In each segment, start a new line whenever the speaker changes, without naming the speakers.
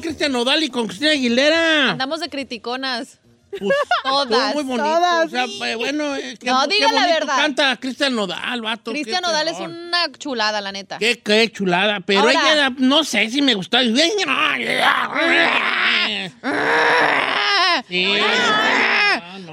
Cristian Nodal y con Cristina Aguilera.
Andamos de criticonas.
Pues,
Todas,
Muy bonito.
todas.
O sea, eh, bueno, eh, qué,
No,
qué
diga la verdad.
canta Cristian Nodal, vato.
Cristian Nodal es una chulada, la neta.
Qué, qué chulada. Pero
Ahora-
ella, no sé si me gustaba. Sí.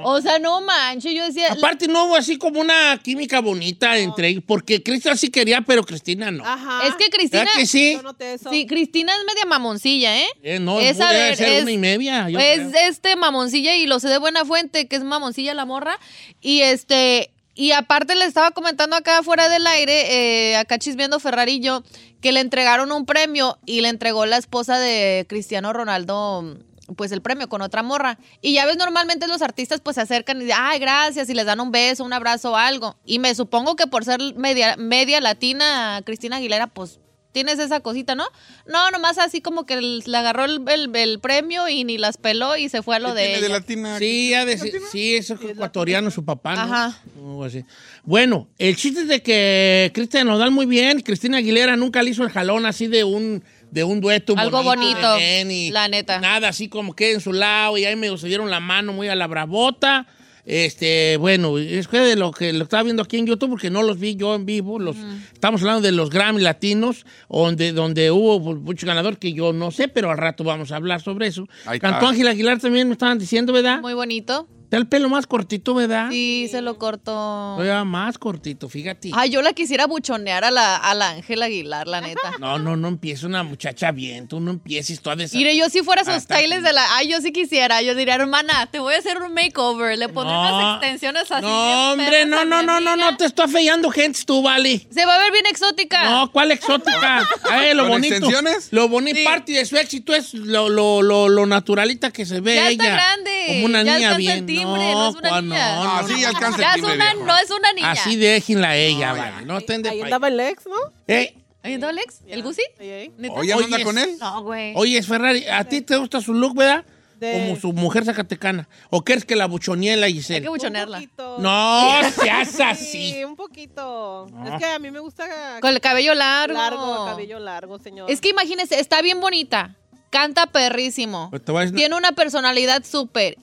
O sea, no manches, yo decía...
Aparte no hubo así como una química bonita entre ellos, porque Cristian sí quería, pero Cristina no.
Ajá.
Es que Cristina...
¿Verdad que sí?
Yo noté eso.
Sí, Cristina es media mamoncilla, ¿eh?
Eh, no,
Es,
debe
a ver,
ser
es-
una y media. yo
es
creo.
este mamoncilla y lo sé de buena fuente, que es mamoncilla la morra. Y este... Y aparte le estaba comentando acá fuera del aire, eh, acá chismeando Ferrari y yo, que le entregaron un premio y le entregó la esposa de Cristiano Ronaldo pues el premio con otra morra. Y ya ves, normalmente los artistas pues se acercan y dicen, ay, gracias, y les dan un beso, un abrazo o algo. Y me supongo que por ser media, media latina, Cristina Aguilera, pues tienes esa cosita, ¿no? No, nomás así como que el- le agarró el, el- el premio y ni las peló y se fue a lo de
Tiene de
ella.
latina.
Sí, ha de ser- sí, es ecuatoriano su papá, ¿no?
Ajá.
Algo así. Bueno, el chiste es de que Cristian Nodal muy bien, Cristina Aguilera nunca le hizo el jalón así de un de un dueto
Algo bonito,
y
la neta.
Nada así como que en su lado y ahí me se dieron la mano muy a la bravota. Este, bueno, es que de lo que lo estaba viendo aquí en YouTube porque no los vi yo en vivo, los estamos hablando de los Grammy latinos donde donde hubo muchos ganadores que yo no sé, pero al rato vamos a hablar sobre eso. Cantó Ángel Aguilar también me estaban diciendo, ¿verdad?
Muy bonito.
Está el pelo más cortito, ¿verdad?
Sí, se lo cortó.
Todavía más cortito, fíjate.
Ay, yo la quisiera buchonear a la, a la Ángela Aguilar, la neta.
No, no, no empieces una muchacha bien, tú no empieces tú a desa-
Mire, yo si fuera sus styles de la... Ay, yo sí quisiera. Yo diría, hermana, te voy a hacer un makeover. Le pondré
No.
unas extensiones así.
No, hombre, no, no, no, no, no, te estoy afeando gente tú, vale.
Se va a ver bien exótica.
No, ¿cuál exótica? Ay, lo
¿Con
bonito.
extensiones?
Lo bonito,
Sí.
parte de su éxito es lo, lo, lo, lo naturalita que se ve
Ya
ella.
está grande.
Como una
ya
niña bien.
Timbre, no, es una niña.
no,
Ah,
no,
sí,
no.
alcanza
Ya
el
es
timbre,
una, no es una niña.
Así déjenla a ella,
No,
vale. No estén de
Ahí andaba el ex, ¿no?
Eh,
¿Ahí andaba el ex? ¿El Gusi?
Ahí, ahí.
¿Neta?
Oye, ¿no anda con él?
No, güey.
Oye, Ferrari, ¿a ti te gusta su look, verdad?
De-
Como su mujer zacatecana. ¿O quieres que la buchonee la
Hay
Giselle?
que buchonearla.
No seas así.
Sí, un poquito. Es que a mí me gusta
Con el cabello largo.
largo, cabello largo, señor.
Es que imagínese, está bien bonita. Canta perrísimo.
Pero te voy a decir-
Tiene una personalidad súper.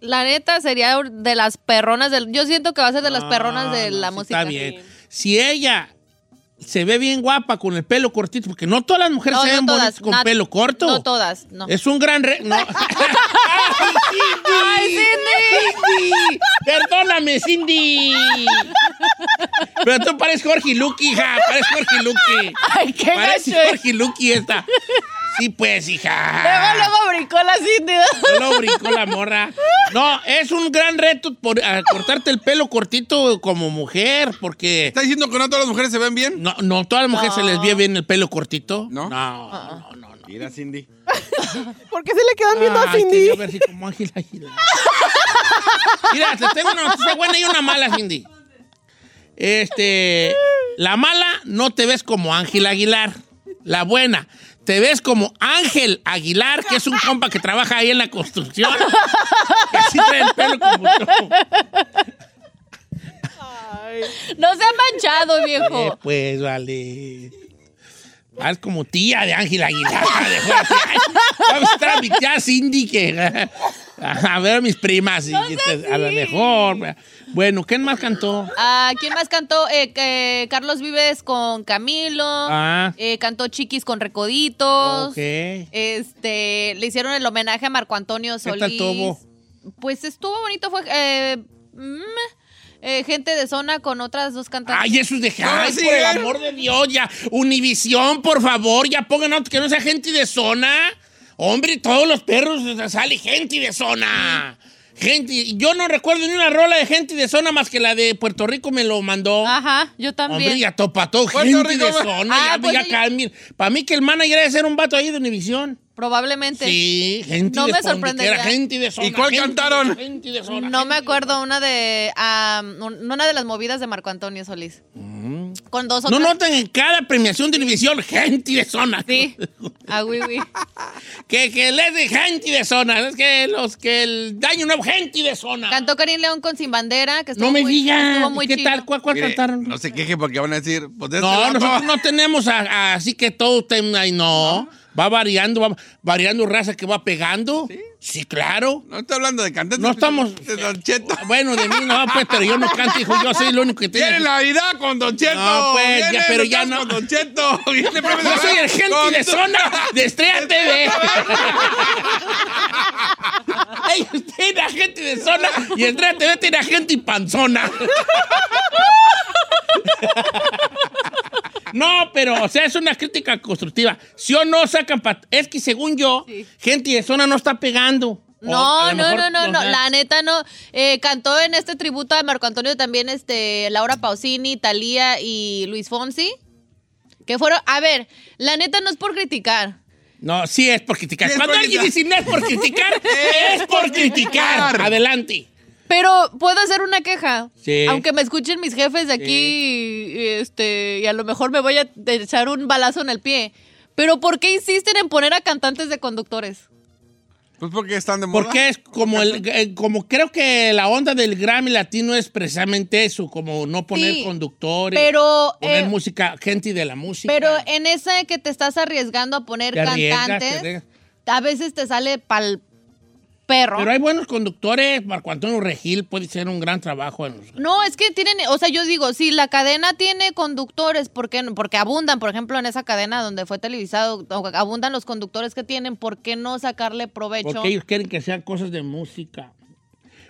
La neta sería de las perronas del. Yo siento que va a ser de las perronas de la música.
Está bien. Si ella se ve bien guapa con el pelo cortito, porque no todas las mujeres
No,
se
no
ven
todas,
bonitas con
not-
pelo corto.
No todas, no.
Es un gran re... No. ¡Ay, Cindy! Cindy! Perdóname, Cindy. Pero tú pareces Jorge Lucky, hija. Pareces Jorge Lucky.
Ay, qué
Pareces. Jorge Lucky esta. Sí, pues,
Luego,
hija.
luego brincó la Cindy.
Solo brincó la morra. No, es un gran reto por, a cortarte el pelo cortito como mujer, porque
¿Está diciendo que no todas las mujeres se ven bien?
no, no todas las mujeres se les ve bien el pelo cortito.
¿No?
No, no, no. no.
Mira, Cindy.
¿Por qué se le quedan viendo a
Ay,
Cindy?
quería ver si como Ángel Aguilar. Mira, te tengo una noticia buena y una mala, Cindy. Este, la mala, no te ves como Ángel Aguilar. La buena, te ves como Ángel Aguilar, que es un compa que trabaja ahí en la construcción. Que así trae el pelo como yo.
No se ha manchado, viejo.
Eh, pues, vale. Ah, es como tía de Ángel Aguilar. Vamos a estar a mi tía Cindy que... A, ver a mis primas. y a lo mejor. Bueno, ¿quién más cantó?
Ah, ¿Quién más cantó? Eh, Carlos Vives con Camilo.
Ah.
Eh, cantó Chiquis con Recoditos.
Ok. ¿Qué
Este, le hicieron el homenaje a Marco Antonio Solís.
tal estuvo?
Pues estuvo bonito, fue eh, mm, eh, gente de zona con otras dos cantantes.
Ay, eso es de ay,
sí,
por el amor de Dios, ya. Univisión, por favor, ya pongan otro que no sea gente de zona. Hombre, todos los perros sale gente de zona. Gente, yo no recuerdo ni una rola de gente de zona más que la de Puerto Rico me lo mandó.
Ajá, yo también.
Hombre, ya topa todo, gente
Rico,
de zona.
Ah,
ya,
pues
ya acá, mira, Para mí que el manager debe ser un vato ahí de Univisión.
Probablemente.
Sí, gente
No
de
me
zona,
sorprendería.
que era gente de zona.
¿Y cuál
gente-
cantaron?
Gente de zona.
No me
de
acuerdo una de un- una de las movidas de Marco Antonio Solís. Con dos
No
otras.
notan en cada premiación de Univisión gente de zona.
Sí. Ah, oui, oui.
Que, que les de gente de zona. Es que los que el daño nuevo, gente de zona.
Cantó Karim León con Sin Bandera, que estuvo
no me
muy,
digan.
muy
¿Qué tal? ¿Cuál, cuál
Mire,
cantaron?
No se queje porque van a decir. Pues este
No,
lado.
nosotros no tenemos a- a- así que todo tem- ay, no. Va variando, va variando raza que va pegando. Sí, claro.
No está hablando de cantantes.
No estamos-
De Don Cheto.
Bueno, de mí no, pues, pero yo no canto, hijo. Yo soy el único que tiene.
Viene Navidad con Don Cheto.
No, pues, ya, pero ya no.
Con Don Cheto. Viene premio
Yo soy el gente
con
de zona de Estrella TV. Ellos tienen a gente de zona y Estrella TV tiene gente y panzona. No, pero, o sea, es una crítica constructiva. Si o no sacan... Es que según yo, gente de zona no está pegando.
No, no,
mejor,
no, no, no, la neta no. Eh, cantó en este tributo a Marco Antonio también este Laura Pausini, Talía y Luis Fonsi. Que fueron, a ver, la neta no es por criticar.
No, sí es por criticar.
Sí es
Cuando
por
alguien
criticar.
dice no es por criticar, es por criticar. Adelante.
Pero puedo hacer una queja.
Sí.
Aunque me escuchen mis jefes de aquí, y, este, y a lo mejor me voy a echar un balazo en el pie. Pero ¿por qué insisten en poner a cantantes de conductores?
Pues porque están de moda.
Porque es como el, eh, como creo que la onda del Grammy latino es precisamente eso, como no poner
Sí,
conductores,
pero,
poner
eh,
música, gente de la música.
Pero en esa que te estás arriesgando a poner cantantes, a veces te sale pa'l perro.
Pero hay buenos conductores, Marco Antonio Regil puede ser un gran trabajo en los-
No, es que tienen, o sea, yo digo, si la cadena tiene conductores, ¿por qué no? Porque abundan, por ejemplo, en esa cadena donde fue televisado, abundan los conductores que tienen, ¿por qué no sacarle provecho?
Porque ellos quieren que sean cosas de música.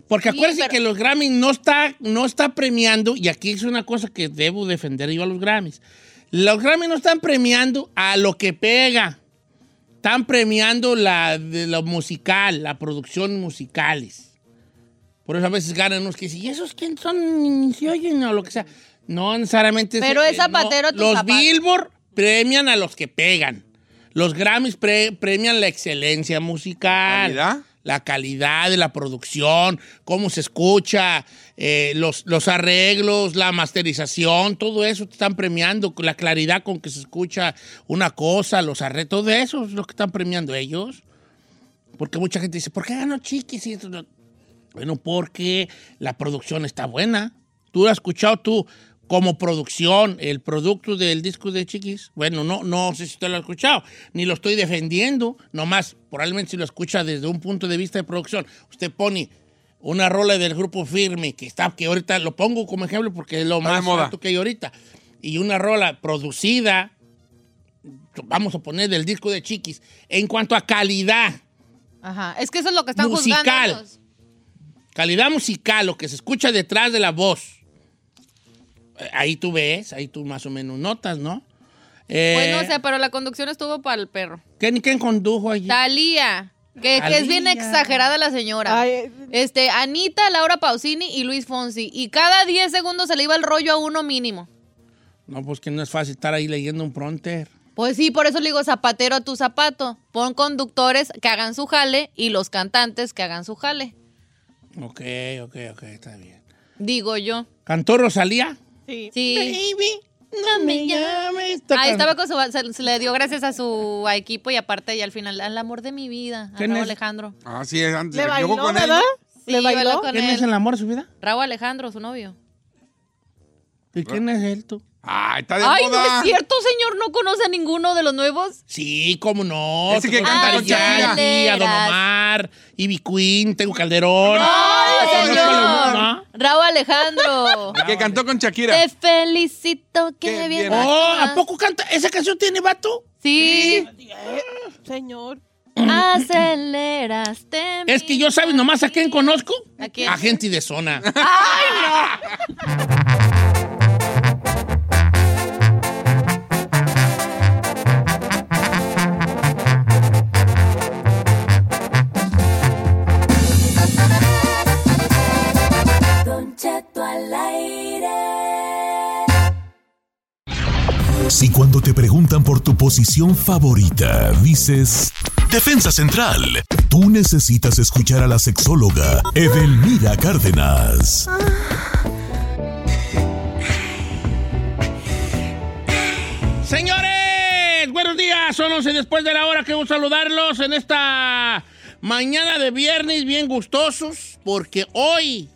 Porque
Sí,
acuérdense
pero-
que los Grammys no está, no está premiando, y aquí es una cosa que debo defender yo a los Grammys. Los Grammys no están premiando a lo que pega. Están premiando la, de lo musical, la producción musicales. Por eso a veces ganan unos que dicen, ¿y esos quién son? Se oyen o lo que sea. No necesariamente.
Pero
se-
es zapatero tu
Los
zapato.
Billboard premian a los que pegan. Los Grammys pre- premian la excelencia musical.
¿Calidad?
La calidad de la producción, cómo se escucha, eh, los, los arreglos, la masterización, todo eso te están premiando, la claridad con que se escucha una cosa, los arreglos, todo eso es lo que están premiando ellos. Porque mucha gente dice, ¿por qué ganó Chiquis? Y esto no-?" Bueno, porque la producción está buena. ¿Tú has escuchado tú como producción el producto del disco de Chiquis? Bueno, no, no sé si usted lo ha escuchado, ni lo estoy defendiendo, nomás probablemente si lo escucha desde un punto de vista de producción. Usted pone una rola del grupo Firme, que está, que ahorita lo pongo como ejemplo porque es lo más
moda.
alto que hay ahorita, y una rola producida, vamos a poner del disco de Chiquis, en cuanto a calidad,
Ajá, es que eso es lo que están
Musical.
juzgando. ellos.
calidad musical, lo que se escucha detrás de la voz. Eh, Ahí tú ves, ahí tú más o menos notas, ¿no? Eh,
Pues no sé, pero la conducción estuvo para el perro.
¿quién, quién condujo allí?
Talía, que, que es bien exagerada la señora.
Ay,
Este, Anita, Laura Pausini y Luis Fonsi. Y cada 10 segundos se le iba el rollo a uno mínimo.
No, pues que no es fácil estar ahí leyendo un pronter.
Pues sí, por eso le digo zapatero a tu zapato. Pon conductores que hagan su jale y los cantantes que hagan su jale.
Ok, ok, ok, está bien.
Digo yo.
¿Cantó Rosalía?
Sí.
Sí.
Baby, no me llames.
Ahí estaba con su. Se, se le dio gracias a su equipo y aparte, y al final, al amor de mi vida, a
¿Quién
Raúl
es?
Alejandro.
Ah, sí, antes
Le bailó,
con.
¿verdad?
Sí,
¿Le bailó?
bailó con
¿Quién
él.
es el amor de su vida?
Raúl Alejandro, su novio.
¿Y quién es él tú?
Ay, está de
Ay, no es cierto, señor, no conoce a ninguno de los nuevos.
Sí, cómo no.
Ese que canta
a
con Shakira.
Don Omar, Ivy Queen, tengo Calderón.
No, señor.
¿no?
Raúl Alejandro.
El que cantó con Shakira.
Te felicito, qué,
Qué
bien.
Oh, ¿a poco canta? ¿Esa canción tiene vato?
Sí.
Señor.
Aceleraste.
Es que yo, ¿sabes nomás a quién conozco?
¿A quién?
A gente de zona.
Si cuando te preguntan por tu posición favorita, dices Defensa Central, tú necesitas escuchar a la sexóloga Edelmira Cárdenas.
Señores, buenos días. Son 11 después de la hora. Queremos saludarlos en esta mañana de viernes bien gustosos porque hoy,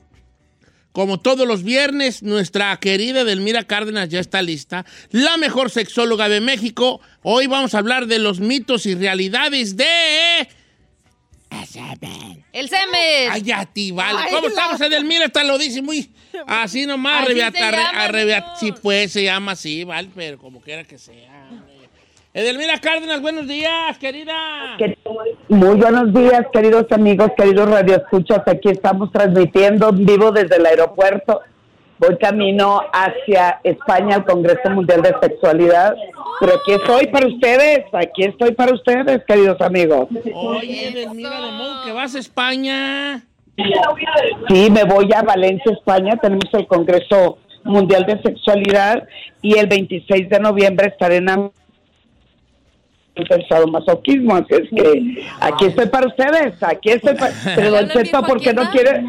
como todos los viernes, nuestra querida Edelmira Cárdenas ya está lista. La mejor sexóloga de México. Hoy vamos a hablar de los mitos y realidades de...
El semen.
Ay, ya ti, vale. ¿Cómo estamos, Edelmira? Hasta lo dice muy así nomás.
Así
arrebiata-
llama,
arre- arrebiata- sí, pues se llama así, vale, pero como quiera que sea. Edelmira Cárdenas, buenos días, querida.
Que- Muy buenos días, queridos amigos, queridos radioescuchas. Aquí estamos transmitiendo en vivo desde el aeropuerto. Voy camino hacia España al Congreso Mundial de Sexualidad. Pero aquí estoy para ustedes, aquí estoy para ustedes, queridos amigos.
Oye, Edelmira, de modo que vas a España.
Sí, me voy a Valencia, España. Tenemos el Congreso Mundial de Sexualidad y el 26 de noviembre estaré en el sadomasoquismo, así es que aquí estoy para ustedes, aquí estoy para... Pero Don
¿Hablas bien,
Cheto, ¿por qué no quiere...?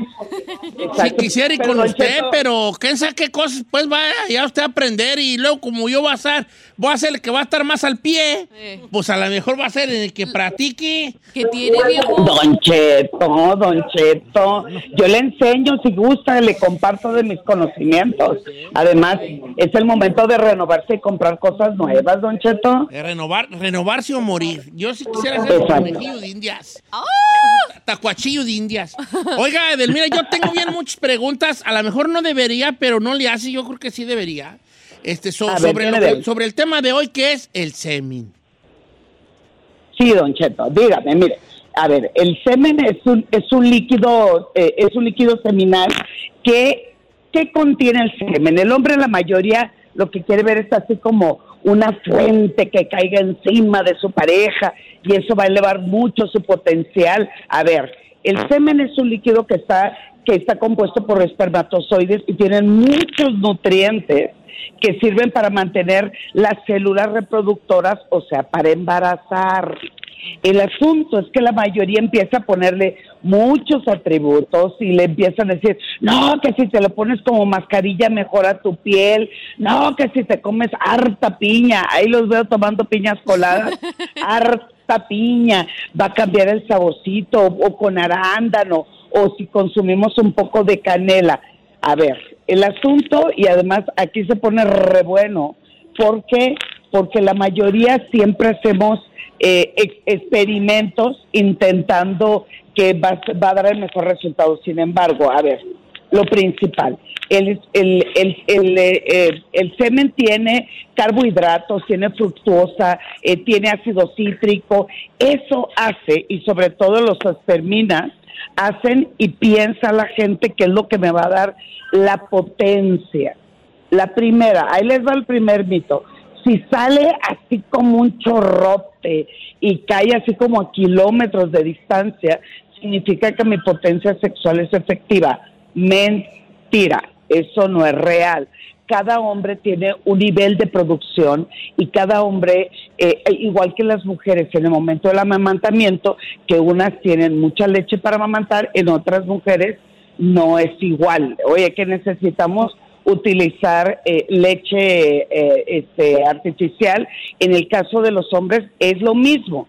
Si quisiera ir
Pero,
con
Don
usted,
Cheto,
pero quién sabe qué cosas, pues vaya ya usted a aprender y luego como yo voy a estar, voy a ser el que va a estar más al pie,
Eh.
pues a lo mejor va a ser el que practique.
¿Qué tiene, viejo?
Don Cheto, Don Cheto, yo le enseño, si gusta, le comparto de mis conocimientos. Además, es el momento de renovarse y comprar cosas nuevas, Don Cheto.
De renovar, renovarse o morir. Yo sí quisiera ser conejillo de indias. Tacuachillo de indias. Oiga, Edelmira, yo tengo bien muchas preguntas. A lo mejor no debería, pero no le hace. Yo creo que sí debería. Este, so-
A ver,
sobre,
¿qué
lo
me
que- sobre el tema de hoy, que es el semen.
Sí, Don Cheto, dígame, mire. A ver, el semen es un, es un líquido, eh, es un líquido seminal que, ¿qué contiene el semen? El hombre, la mayoría, lo que quiere ver es así como una fuente que caiga encima de su pareja y eso va a elevar mucho su potencial. A ver, el semen es un líquido que está, que está compuesto por espermatozoides y tienen muchos nutrientes que sirven para mantener las células reproductoras, o sea, para embarazar. El asunto es que la mayoría empieza a ponerle muchos atributos y le empiezan a decir, no, que si te lo pones como mascarilla mejora tu piel, no, que si te comes harta piña, ahí los veo tomando piñas coladas, harta piña, va a cambiar el saborcito, o con arándano, o si consumimos un poco de canela. A ver, el asunto, y además aquí se pone re bueno, ¿por qué? Porque la mayoría siempre hacemos eh, ex- experimentos intentando que va, va a dar el mejor resultado. Sin embargo, a ver, lo principal, el, el, el, el, eh, eh, el semen tiene carbohidratos, tiene fructuosa, eh, tiene ácido cítrico, eso hace, y sobre todo los asperminas, hacen y piensa la gente que es lo que me va a dar la potencia. La primera, ahí les va el primer mito. Si sale así como un chorrote y cae así como a kilómetros de distancia, significa que mi potencia sexual es efectiva. Mentira, eso no es real. Cada hombre tiene un nivel de producción y cada hombre, eh, igual que las mujeres en el momento del amamantamiento, que unas tienen mucha leche para amamantar, en otras mujeres no es igual. Oye, que necesitamos utilizar eh, leche eh, este, artificial. En el caso de los hombres es lo mismo.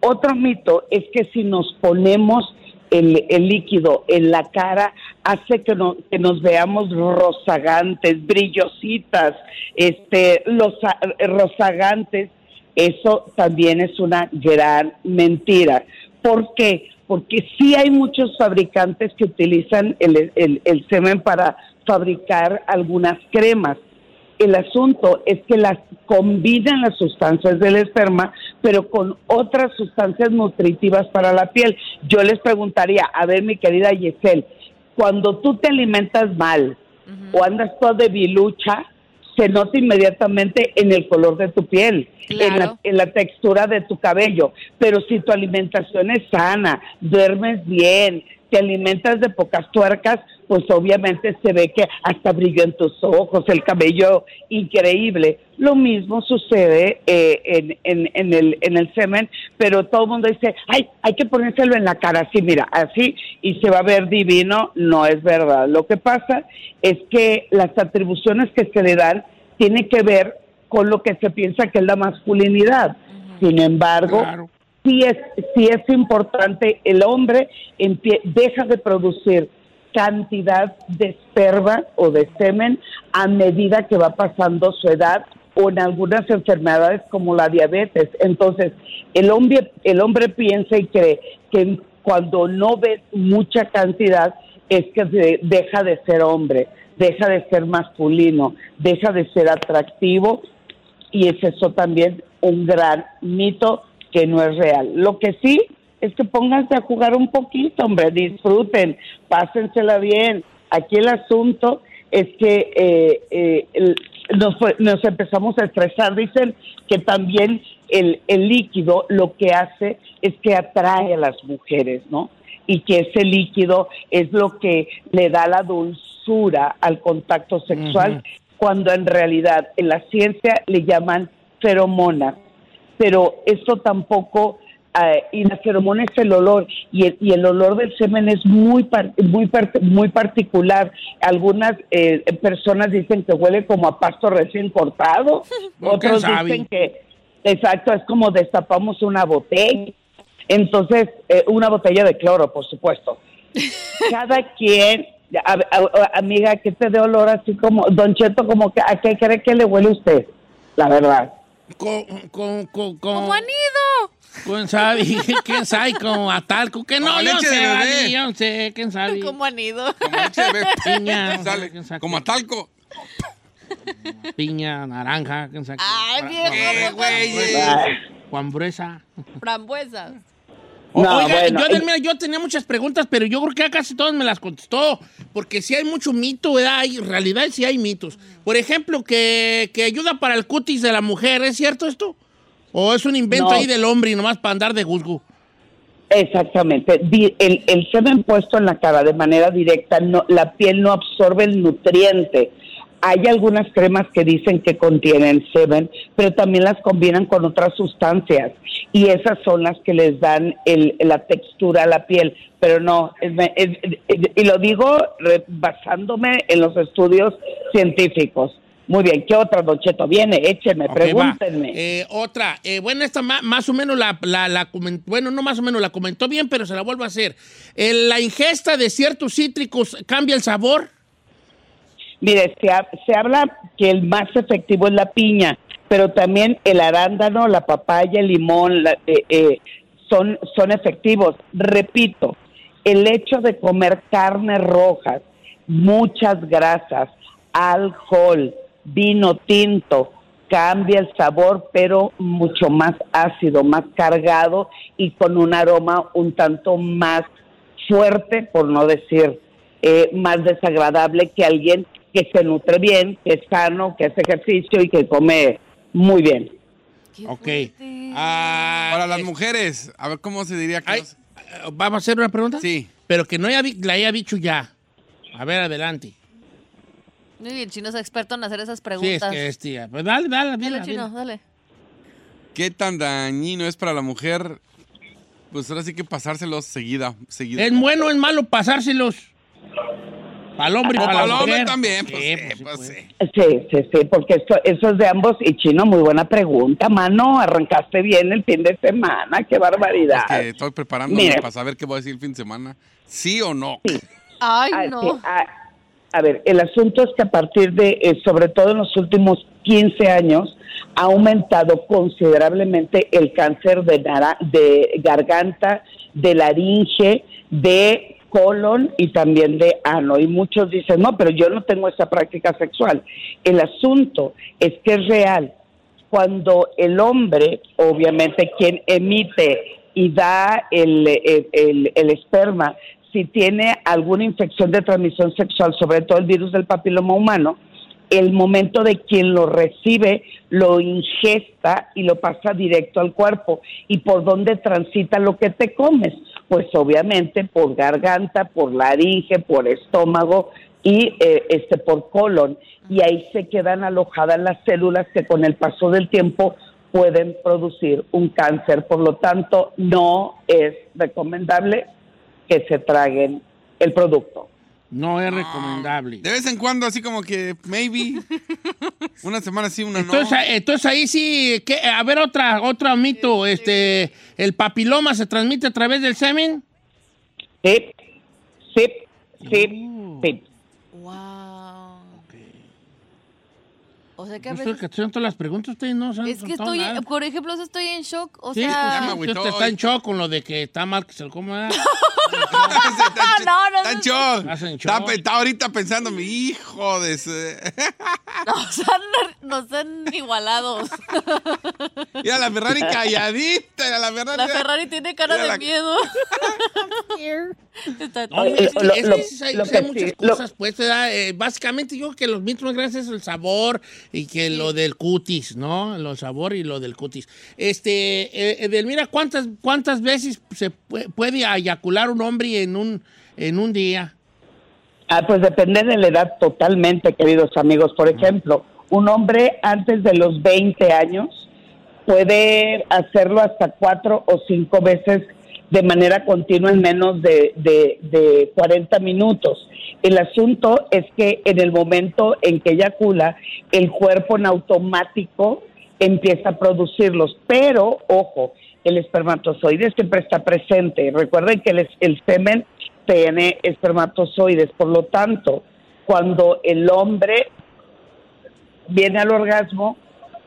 Otro mito es que si nos ponemos el, el líquido en la cara hace que, no- que nos veamos rozagantes, brillositas, este, los rozagantes. Eso también es una gran mentira. ¿Por qué? Porque sí hay muchos fabricantes que utilizan el, el- el semen para fabricar algunas cremas. El asunto es que las combinan las sustancias del esperma, pero con otras sustancias nutritivas para la piel. Yo les preguntaría, a ver, mi querida Yesel, cuando tú te alimentas mal o andas toda debilucha, se nota inmediatamente en el color de tu piel, en, la,
Claro.
en la textura de tu cabello. Pero si tu alimentación es sana, duermes bien, te alimentas de pocas tuercas, pues obviamente se ve que hasta brillo en tus ojos, el cabello increíble. Lo mismo sucede eh, en, en, en el, en el semen, pero todo el mundo dice, ay, hay que ponérselo en la cara, así, mira, así, y se va a ver divino. No es verdad. Lo que pasa es que las atribuciones que se le dan tienen que ver con lo que se piensa que es la masculinidad. Sin embargo,
Claro.
sí es, sí es importante, el hombre empie- deja de producir cantidad de esperma o de semen a medida que va pasando su edad o en algunas enfermedades como la diabetes. Entonces, el hombre, el hombre piensa y cree que cuando no ve mucha cantidad es que de- deja de ser hombre, deja de ser masculino, deja de ser atractivo y es eso también un gran mito que no es real. Lo que sí es que pónganse a jugar un poquito, hombre, disfruten, pásensela bien. Aquí el asunto es que eh, eh, el- nos, empezamos a estresar. Dicen que también el, el líquido lo que hace es que atrae a las mujeres, ¿no? Y que ese líquido es lo que le da la dulzura al contacto sexual, cuando en realidad en la ciencia le llaman feromonas pero eso tampoco eh, y la feromona es el olor y el, y el olor del semen es muy par- muy par- muy particular. Algunas eh, personas dicen que huele como a pasto recién cortado
No, ¿quién
otros
sabe?
dicen que exacto es como destapamos una botella. Entonces eh, una botella de cloro por supuesto. Cada quien a- a- a- amiga que te dé olor así como don Cheto como que a qué cree que le huele usted la verdad.
Con, con, con, con,
¡Como anido!
¿Quién sabe? ¿Quién sabe? Como a talco. Que no, yo sé, yo. ¿Quién sabe?
Como anido.
Como leche de.
Piña.
Sale
¿quién sabe?
como a talco.
Piña, naranja. ¿Quién sabe?
Ay, viejo,
güey?
Ay,
Juan Bresa.
Frambuesas.
O-
No,
Oiga,
bueno,
yo,
eh.
mira, yo tenía muchas preguntas, pero yo creo que ya casi todas me las contestó. Porque sí hay mucho mito, ¿verdad? Hay, en realidad sí hay mitos. Por ejemplo, que, que ayuda para el cutis de la mujer, ¿es cierto esto? ¿O es un invento
No.
ahí del hombre y nomás para andar de guzgo?
Exactamente. El, el semen puesto en la cara de manera directa, no, la piel no absorbe el nutriente. Hay algunas cremas que dicen que contienen semen, pero también las combinan con otras sustancias y esas son las que les dan el- la textura a la piel. Pero no, es- es- es- y lo digo basándome en los estudios científicos. Muy bien, ¿qué otra, Don Cheto? Viene, écheme, pregúntenme.
Eh, otra. Eh, bueno, esta ma- más o menos la, la, la comen- Bueno, no más o menos la comentó bien, pero se la vuelvo a hacer. Eh, ¿La ingesta de ciertos cítricos cambia el sabor?
Mire, se, ha- se habla que el más efectivo es la piña, pero también el arándano, la papaya, el limón la- eh, eh, son, son efectivos. Repito, el hecho de comer carnes rojas, muchas grasas, alcohol, vino tinto, cambia el sabor, pero mucho más ácido, más cargado y con un aroma un tanto más fuerte, por no decir eh, más desagradable que alguien que se nutre bien, que es sano, que hace ejercicio y que come muy bien.
Ok. Ah,
Para las
es-
mujeres, a ver cómo se diría que
ay,
los-
eh, ¿Vamos a hacer una pregunta?
Sí.
Pero que no haya la haya dicho ya. A ver, adelante.
Muy bien, chino es experto en hacer esas
Sí, es
preguntas.
que es tía. Pues dale, dale,
Dale,
dile,
chino, dale.
¿Qué tan dañino es para la mujer? Pues ahora sí que pasárselos seguida, seguida.
¿Es bueno o es malo pasárselos? Para el hombre y
O
para
para
la
el hombre
mujer.
también, pues
Sí,
sí,
pues sí,
pues sí.
Sí, sí, sí, porque esto, eso es de ambos. Y Chino, muy buena pregunta, mano. Arrancaste bien el fin de semana. Qué barbaridad.
Es que estoy preparándome
Mire.
para saber qué voy a decir el fin de semana. ¿Sí o no?
Ay, no.
sí, ah, a ver, el asunto es que a partir de, eh, sobre todo en los últimos 15 años, ha aumentado considerablemente el cáncer de, de garganta, de laringe, de colon y también de ano. Y muchos dicen, no, pero yo no tengo esa práctica sexual. El asunto es que es real. Cuando el hombre, obviamente quien emite y da el- el- el esperma, si tiene alguna infección de transmisión sexual, sobre todo el virus del papiloma humano, el momento de quien lo recibe lo ingesta y lo pasa directo al cuerpo. ¿Y por dónde transita lo que te comes? Pues obviamente por garganta, por laringe, por estómago y eh, este por colon. Y ahí se quedan alojadas las células que con el paso del tiempo pueden producir un cáncer. Por lo tanto, no es recomendable que se traguen el producto.
No es recomendable.
De vez en cuando, así como que, maybe. Una semana sí, una no.
Entonces, ah, entonces ahí sí, ¿qué? a ver otra, otro mito, este, el papiloma se transmite a través del semen.
Sí, sí, sí, sí.
O sea que a veces...
estoy que haciendo todas las preguntas, ustedes no se han
Es que estoy,
nada.
por ejemplo, estoy en shock. O
Sí,
sea,
llama, güey.
usted está en shock con lo de que está mal que se lo coma.
no, no,
Está shock. Está,
shock.
está ahorita pensando, mi hijo de... ese-
no sean, no sean igualados.
Mira la Ferrari calladita. La Ferrari.
La Ferrari tiene cara de
la-
miedo.
No, es
lo-
es
lo-
hay, hay muchas cosas, pues. Eh, básicamente yo creo que los mitos más grandes es el sabor y que lo del cutis, ¿no? Lo sabor y lo del cutis. Este, eh, Edelmira, ¿cuántas, ¿cuántas veces se pu- puede eyacular un hombre en un, en un día?
Ah, pues depende de la edad totalmente, queridos amigos. Por ejemplo, un hombre antes de los 20 años puede hacerlo hasta cuatro o cinco veces de manera continua en menos de, de, de 40 minutos. El asunto es que en el momento en que eyacula, el cuerpo en automático empieza a producirlos. Pero, ojo, el espermatozoide siempre está presente. Recuerden que el, el semen tiene espermatozoides, por lo tanto, cuando el hombre viene al orgasmo,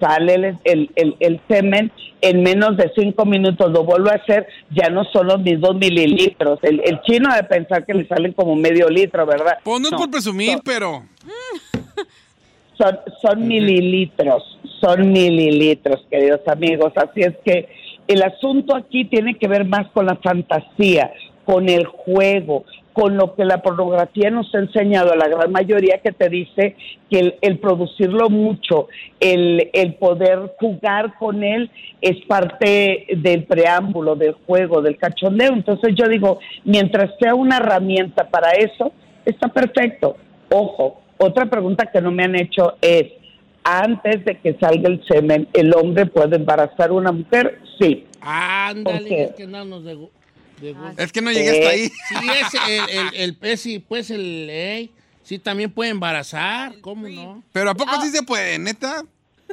sale el, el, el- el semen, en menos de cinco minutos lo vuelve a hacer, ya no son los mismos mililitros. El, el chino ha de pensar que le salen como medio litro, ¿verdad?
Pues no es
No,
por presumir,
son-
pero...
son, son mililitros, son mililitros, queridos amigos. Así es que el asunto aquí tiene que ver más con la fantasía, con el juego, con lo que la pornografía nos ha enseñado a la gran mayoría que te dice que el, el producirlo mucho, el, el poder jugar con él es parte del preámbulo, del juego, del cachondeo. Entonces yo digo, mientras sea una herramienta para eso, está perfecto. Ojo, otra pregunta que no me han hecho es, antes de que salga el semen, ¿el hombre puede embarazar a una mujer? Sí. ¿Por
Ándale, es que no nos de.
Es que no llegué hasta ahí.
Sí, es el, el, el, pues, sí, pues el, eh, sí, también puede embarazar, ¿cómo no?
Pero ¿a poco sí se puede, neta?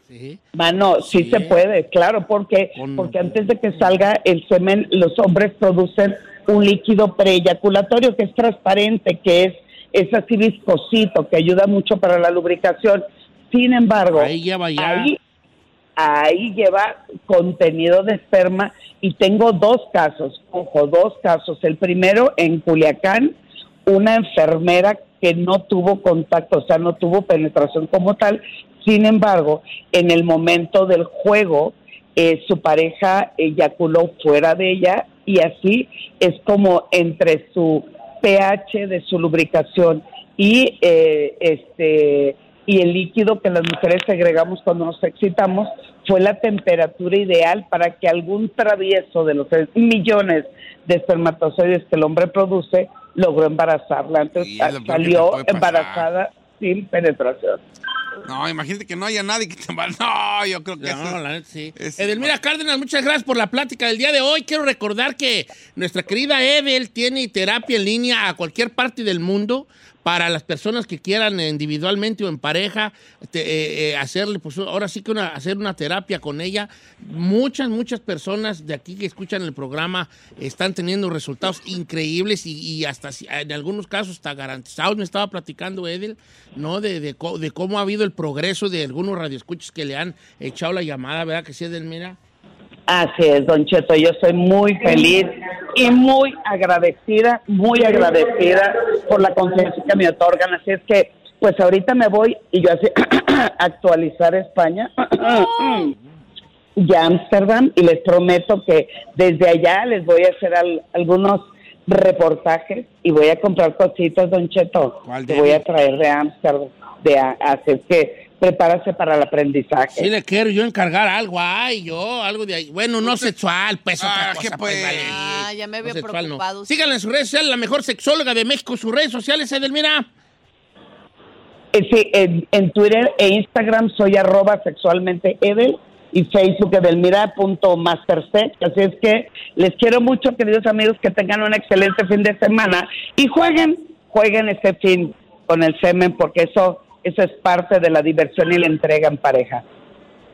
Sí.
Mano, sí,
Sí.
se puede, claro, porque
Con-
porque antes de que salga el semen, los hombres producen un líquido preeyaculatorio que es transparente, que es, es así viscosito, que ayuda mucho para la lubricación. Sin embargo,
Ahí lleva ya.
ahí, ahí lleva contenido de esperma y tengo dos casos, ojo, dos casos. El primero en Culiacán, una enfermera que no tuvo contacto, o sea, no tuvo penetración como tal. Sin embargo, en el momento del juego, eh, su pareja eyaculó fuera de ella y así es como entre su pH de su lubricación y eh, este y el líquido que las mujeres segregamos cuando nos excitamos fue la temperatura ideal para que algún travieso de los millones de espermatozoides que el hombre produce logró embarazarla. Entonces
Sí,
salió embarazada sin penetración.
No, imagínate que no haya nadie que te va. No, yo creo que
No,
eso-
la sí.
es-
Edelmira Cárdenas, muchas gracias por la plática del día de hoy. Quiero recordar que nuestra querida Edel tiene terapia en línea a cualquier parte del mundo para las personas que quieran individualmente o en pareja te- eh, eh, hacerle, pues ahora sí que una, hacer una terapia con ella. Muchas, muchas personas de aquí que escuchan el programa están teniendo resultados increíbles y, y hasta en algunos casos está garantizados. Me estaba platicando Edel, ¿no? De, de de cómo ha habido el progreso de algunos radioescuchas que le han echado la llamada, ¿verdad? Que sí, Edelmira.
Así es, Don Cheto, yo estoy muy feliz y muy agradecida, muy agradecida por la confianza que me otorgan. Así es que, pues ahorita me voy y yo así actualizar España y Ámsterdam y les prometo que desde allá les voy a hacer al- algunos reportajes y voy a comprar cositas, Don Cheto,
¿Cuál
que voy a traer de Ámsterdam. De, así es que prepárase para el aprendizaje.
Sí le quiero yo encargar algo, ay, yo, algo de ahí. Bueno, no sexual, pues
Ah,
otra cosa,
¿qué
pues,
pues?
vale.
Ah, ya me había
sexual,
preocupado.
Síganla en sus redes sociales, la mejor sexóloga de México, sus redes sociales, Edelmira.
Eh, Sí, en, en Twitter e Instagram soy arroba sexualmente Edel y Facebook edelmira.mastersex. Así es que les quiero mucho, queridos amigos, que tengan un excelente fin de semana y jueguen, jueguen este fin con el semen porque eso, eso es parte de la diversión y la entrega en pareja.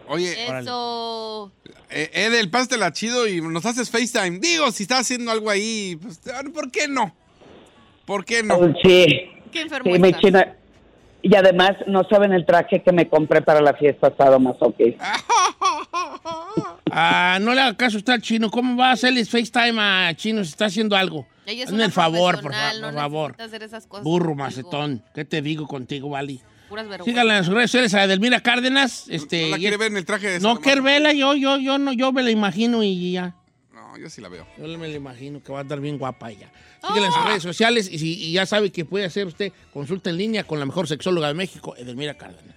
Oye,
Eso.
eh, Edel, pásatela chido y nos haces FaceTime. Digo, si estás haciendo algo ahí, pues, ¿por qué no? ¿Por qué no?
Sí,
Qué enfermo
sí, china. Y además no saben el traje que me compré para la fiesta sábado más ok.
Ah, no le haga caso usted al chino. ¿Cómo va a hacerles FaceTime a chino si está haciendo algo?
Ella es
Hazme
una
el favor, por, fa-
no
por favor.
necesita hacer esas cosas
Burro
contigo.
macetón. ¿Qué te digo contigo, Vali?
Puras vergüenzas.
Síganla en sus redes sociales a Edelmira Cárdenas. Este,
¿No la quiere ver en el traje de
No quiero verla, yo, yo, yo, no, yo me la imagino y ya.
No, yo sí la veo.
Yo me la imagino que va a estar bien guapa ella. Síguela en sus redes sociales y, si- y ya sabe que puede hacer usted consulta en línea con la mejor sexóloga de México, Edelmira Cárdenas.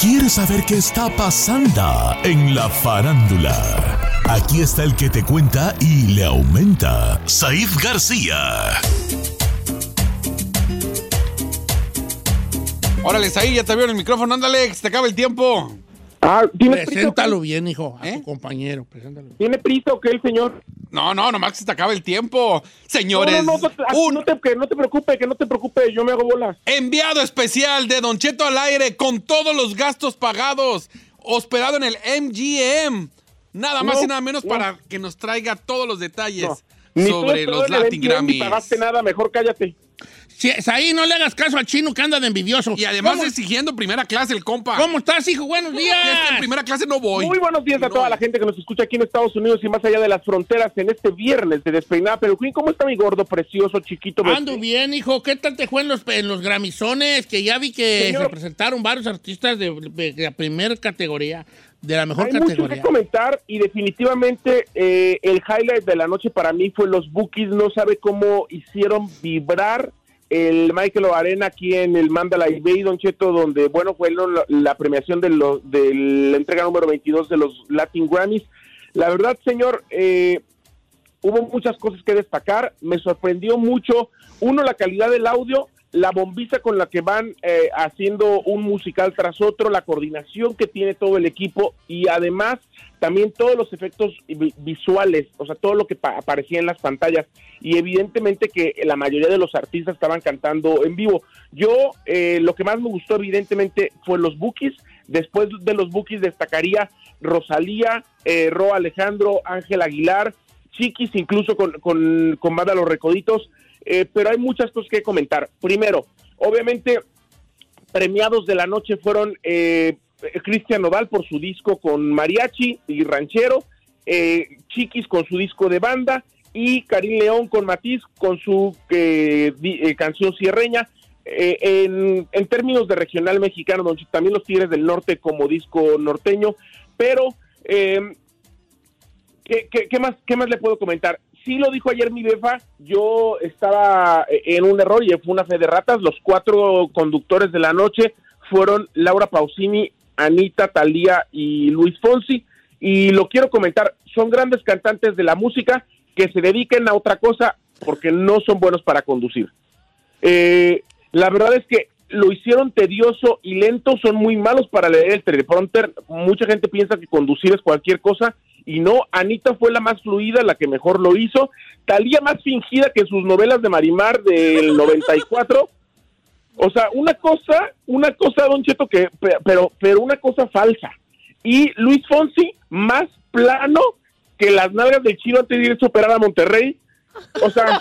¿Quieres saber qué está pasando en la farándula? Aquí está el que te cuenta y le aumenta, Saif García.
Órale, ahí ya te veo en el micrófono. Ándale, que se te acaba el tiempo.
Ah, ¿tiene
Preséntalo bien, hijo, a
¿Eh?
tu compañero. Preséntalo.
¿Tiene prisa o qué el señor?
No, no, nomás que se te acaba el tiempo. Señores,
No, no, no, ah,
un
no te, que no te preocupes, que no te preocupes, yo me hago bola.
enviado especial de Don Cheto al aire con todos los gastos pagados, hospedado en el MGM. Nada más
No,
y nada menos
no.
para que nos traiga todos los detalles
No.
Sobre los Latin
MGM, Ni
Grammys.
pagaste nada, mejor cállate.
Si, ahí no le hagas caso al chino que anda de envidioso.
Y además
¿Cómo,
exigiendo primera clase el compa.
¿Cómo estás, hijo? Buenos
Si es que en
días.
primera clase no voy.
Muy buenos días a
No,
toda la gente que nos escucha aquí en Estados Unidos y más allá de las fronteras en este viernes de Despeinada Peluquín. ¿Cómo está mi gordo, precioso, chiquito?
Ando bien, hijo. ¿Qué tal te fue en los, en los gramizones? Que ya vi que
Señor.
se presentaron varios artistas de, de la primera categoría, de la mejor
Hay mucho que
categoría.
comentar y definitivamente eh, el highlight de la noche para mí fue los Bookies. No sabe cómo hicieron vibrar el Michael Arena aquí en el Mandalay Bay, Don Cheto, donde, bueno, fue la, la premiación de, lo- de la entrega número 22 de los Latin Grammys. La verdad, señor, eh, hubo muchas cosas que destacar. Me sorprendió mucho, uno, la calidad del audio, la bombiza con la que van eh, haciendo un musical tras otro, la coordinación que tiene todo el equipo y además también todos los efectos vi- visuales, o sea, todo lo que pa- aparecía en las pantallas. Y evidentemente que la mayoría de los artistas estaban cantando en vivo. Yo eh, lo que más me gustó evidentemente fue los bookies, después de los bookies destacaría Rosalía, eh, Ro Alejandro, Ángel Aguilar, Chiquis incluso con, con, con Banda Los Recoditos, eh, pero hay muchas cosas que comentar. Primero, obviamente, premiados de la noche fueron eh, Cristian Nodal por su disco con mariachi y ranchero, eh, Chiquis con su disco de banda y Karim León con Matiz con su eh, di- eh, canción cierreña. Eh, en, términos de regional mexicano, donde también los Tigres del Norte como disco norteño, pero eh, ¿Qué, qué, qué más, ¿Qué más le puedo comentar? Sí lo dijo ayer mi befa, yo estaba eh, en un error y fue una fe de ratas. Los cuatro conductores de la noche fueron Laura Pausini, Anita, Talía y Luis Fonsi. Y lo quiero comentar, son grandes cantantes de la música que se dediquen a otra cosa porque no son buenos para conducir. Eh, la verdad es que lo hicieron tedioso y lento, son muy malos para leer el teleprompter. Mucha gente piensa que conducir es cualquier cosa y no, Anita fue la más fluida, la que mejor lo hizo. Talía más fingida que sus novelas de Marimar del 94. O sea, una cosa, una cosa, Don Cheto, que, pe- pero, pero una cosa falsa. Y Luis Fonsi, más plano que las nalgas del chino antes de irse a operar a Monterrey. O sea,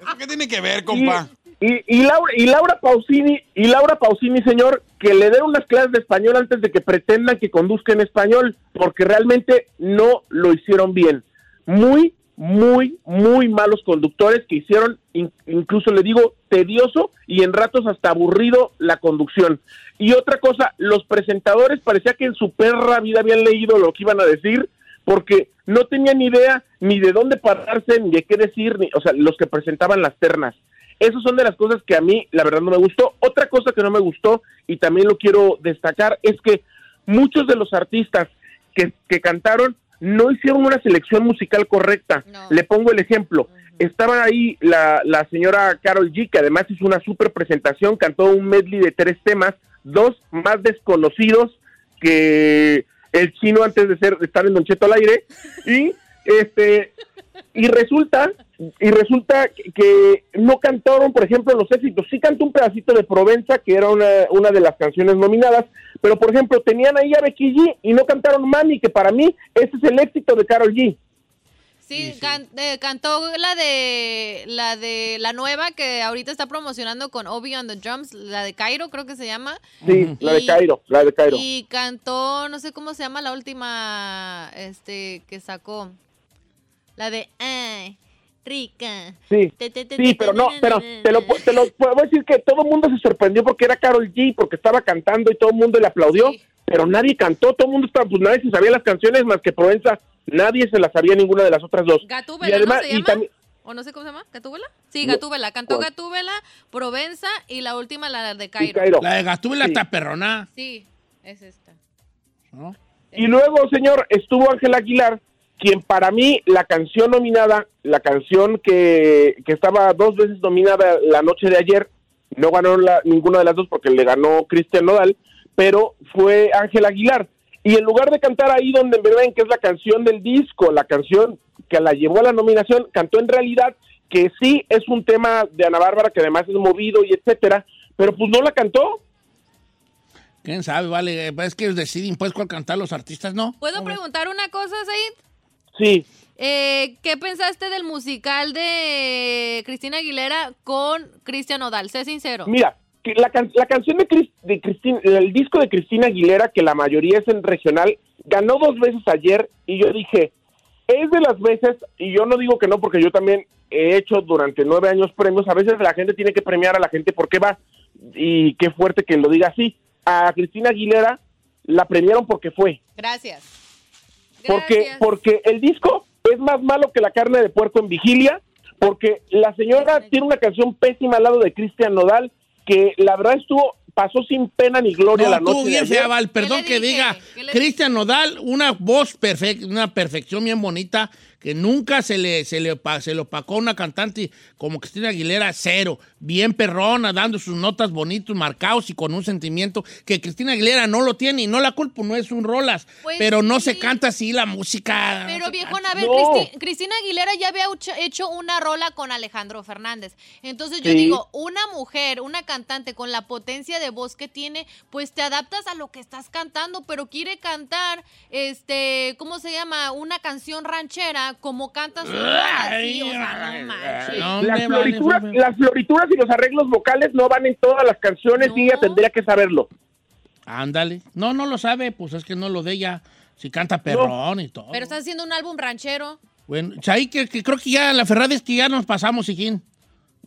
¿Eso qué tiene que ver, compa?
Y, y Laura, y Laura Pausini, y Laura Pausini, señor, que le den unas clases de español antes de que pretendan que conduzca en español, porque realmente no lo hicieron bien. Muy, muy, muy malos conductores que hicieron, in- incluso le digo, tedioso y en ratos hasta aburrido la conducción. Y otra cosa, los presentadores parecía que en su perra vida habían leído lo que iban a decir, porque no tenían idea ni de dónde pararse, ni de qué decir, ni, o sea, los que presentaban las ternas. Esas son de las cosas que a mí, la verdad, no me gustó. Otra cosa que no me gustó, y también lo quiero destacar, es que muchos de los artistas que, que cantaron no hicieron una selección musical correcta.
No.
Le pongo el ejemplo. Estaba ahí la, la señora Carol G, que además hizo una super presentación, cantó un medley de tres temas, dos más desconocidos que el chino antes de ser estar en Don Cheto al aire y este y resulta y resulta que- no cantaron por ejemplo los éxitos. Sí cantó un pedacito de Provenza que era una, una de las canciones nominadas pero por ejemplo tenían ahí a Becky G y no cantaron Mami que para mí ese es el éxito de Carol G.
Sí, can- eh, cantó la de la de la nueva que ahorita está promocionando con Obi on the drums, la de Cairo creo que se llama.
sí la de
Y-
Cairo la de Cairo.
Y cantó, no sé cómo se llama la última este que sacó. La de Ay, rica.
sí Sí, pero no, pero te lo, te lo puedo decir que todo el mundo se sorprendió porque era Carol G, porque estaba cantando y todo el mundo le aplaudió,
Sí.
pero nadie cantó, todo el mundo estaba, pues nadie se sabía las canciones más que Provenza, nadie se las sabía ninguna de las otras dos.
Gatúbela,
y además,
¿no se
y
llama?
también,
¿O no sé cómo se llama? ¿Gatúbela? Sí, Gatúbela. Cantó
¿cuál?
Gatúbela, Provenza y la última la de. Cairo.
La de Gatúbela
Sí.
está perrona.
Sí, es esta.
¿no?
Y luego, señor, estuvo Ángel Aguilar, quien para mí la canción nominada, la canción que, que estaba dos veces nominada la noche de ayer, no ganó la- ninguna de las dos porque le ganó Cristian Nodal, pero fue Ángel Aguilar. Y en lugar de cantar ahí donde me ven que es la canción del disco, la canción que la llevó a la nominación, cantó en realidad que sí es un tema de Ana Bárbara que además es movido y etcétera, pero pues no la cantó.
¿Quién sabe? Vale, es que ellos deciden pues cuál cantar los artistas, ¿no?
¿Puedo preguntar una cosa, Said?
Sí,
eh, ¿qué pensaste del musical de Cristina Aguilera con Cristian Odal? Sé sincero.
Mira, la, can- la canción de, Cris- de Cristina, el disco de Cristina Aguilera, que la mayoría es en regional, ganó dos veces ayer y yo dije, es de las veces, y yo no digo que no, porque yo también he hecho durante nueve años premios, a veces la gente tiene que premiar a la gente porque va, y qué fuerte que lo diga así. A Cristina Aguilera la premiaron porque fue,
Gracias.
Porque, porque el disco es más malo que la carne de puerco en vigilia, porque la señora tiene una canción pésima al lado de Cristian Nodal, que la verdad estuvo, pasó sin pena ni gloria
No,
la noche.
tú bien fea, Val. Perdón que diga.
¿Qué le
Cristian Nodal, una voz perfecta, una perfección bien bonita, que nunca se le, se le, se le opacó a una cantante como Cristina Aguilera, cero. Bien perrona, dando sus notas bonitos, marcados y con un sentimiento que Cristina Aguilera no lo tiene y no la culpo, no es un rolas.
Pues
pero no se canta así la música. no
Pero viejona, a ver,
No.
Cristi- Cristina Aguilera ya había hecho una rola con Alejandro Fernández. Entonces yo
Sí.
digo, una mujer, una cantante con la potencia de voz que tiene, pues te adaptas a lo que estás cantando, pero quiere cantar, este, ¿cómo se llama? Una canción ranchera, como cantas así, o sea, no manches.
No,
Las
vale,
florituras,
vale.
las florituras y los arreglos vocales no van en todas las canciones y ella
No.
tendría que saberlo.
Ándale. No, no lo sabe, pues es que no lo de ella. Si canta perrón y todo.
Pero estás haciendo un álbum ranchero.
Bueno, ahí que, que creo que ya la Ferrari es que ya nos pasamos, Siquín.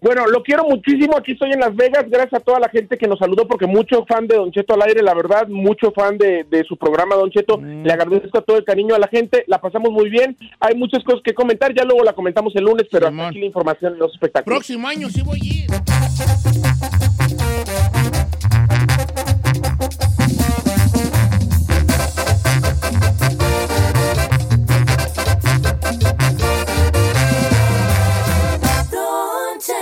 Bueno, lo quiero muchísimo. Aquí estoy en Las Vegas. Gracias a toda la gente que nos saludó, porque mucho fan de Don Cheto al aire, la verdad, mucho fan de, de su programa, Don Cheto.
Mm.
Le agradezco todo el cariño a la gente. La pasamos muy bien. Hay muchas cosas que comentar. Ya luego la comentamos el lunes, pero hasta aquí la información en los espectáculos.
Próximo año sí voy a ir.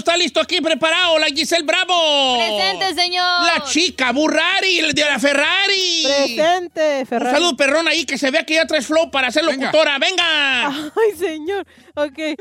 Está listo aquí, preparado. La Giselle Bravo.
Presente, señor.
La chica Burrari, el de la Ferrari.
Presente,
Un
Ferrari.
saludo, perrón, ahí que se vea que ya traes flow para ser locutora. ¡Venga!
Ay, señor. Ok.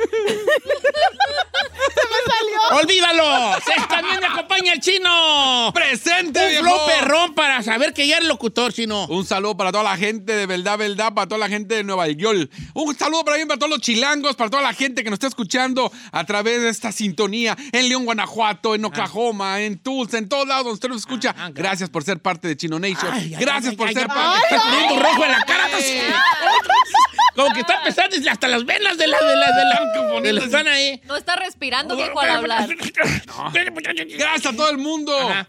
¡Olvídalo! Se- También me acompaña el chino.
¡Presente,
Un
viejo!
flow perrón para saber que ya eres locutor, chino.
Un saludo para toda la gente de verdad, verdad, para toda la gente de Nueva York. Un saludo para, para todos los chilangos, para toda la gente que nos está escuchando a través de esta sintonía en León, Guanajuato, en Oklahoma, en Tulsa, en todos lados donde usted nos escucha.
Ah, ah,
gracias por ser parte de Chino Nation.
Ay,
gracias
ay,
por
ay,
ser
ay,
parte.
Está poniendo rojo en la cara. Como que está empezando desde hasta las venas de la... De la, de la, de la- están ahí.
No está respirando, viejo, al hablar.
Gracias a todo el mundo.
Ajá.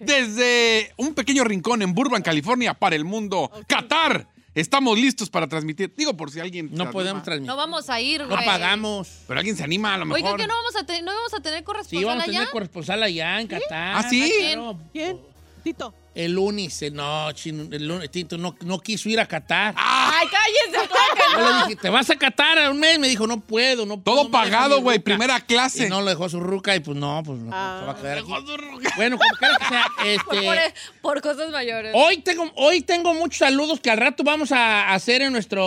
Desde un pequeño rincón en Burbank, California, para el mundo. Qatar. Estamos listos para transmitir. Digo, por si alguien.
No
anima.
podemos transmitir.
No vamos a ir,
No
güey.
pagamos.
Pero alguien se anima a lo mejor.
Oiga, ¿que no vamos a, te- no vamos a tener corresponsal
Sí, vamos a
allá?
tener corresponsal allá en Qatar.
¿Ah, sí?
Claro.
¿Quién? Tito.
El lunes, eh, no, chino, el lunes, Tito no, no quiso ir a Qatar.
Ay, cállense,
Yo le dije, ¿te vas a Qatar a un mes? Me dijo, no puedo, no puedo.
Todo
no
pagado, güey,
ruca.
primera clase.
Y no lo dejó su ruca y pues no, pues no,
Ah.
se va a quedar aquí. Bueno, como quiera que sea,
por-
este...
por cosas mayores.
Hoy tengo, hoy tengo muchos saludos que al rato vamos a hacer en nuestro...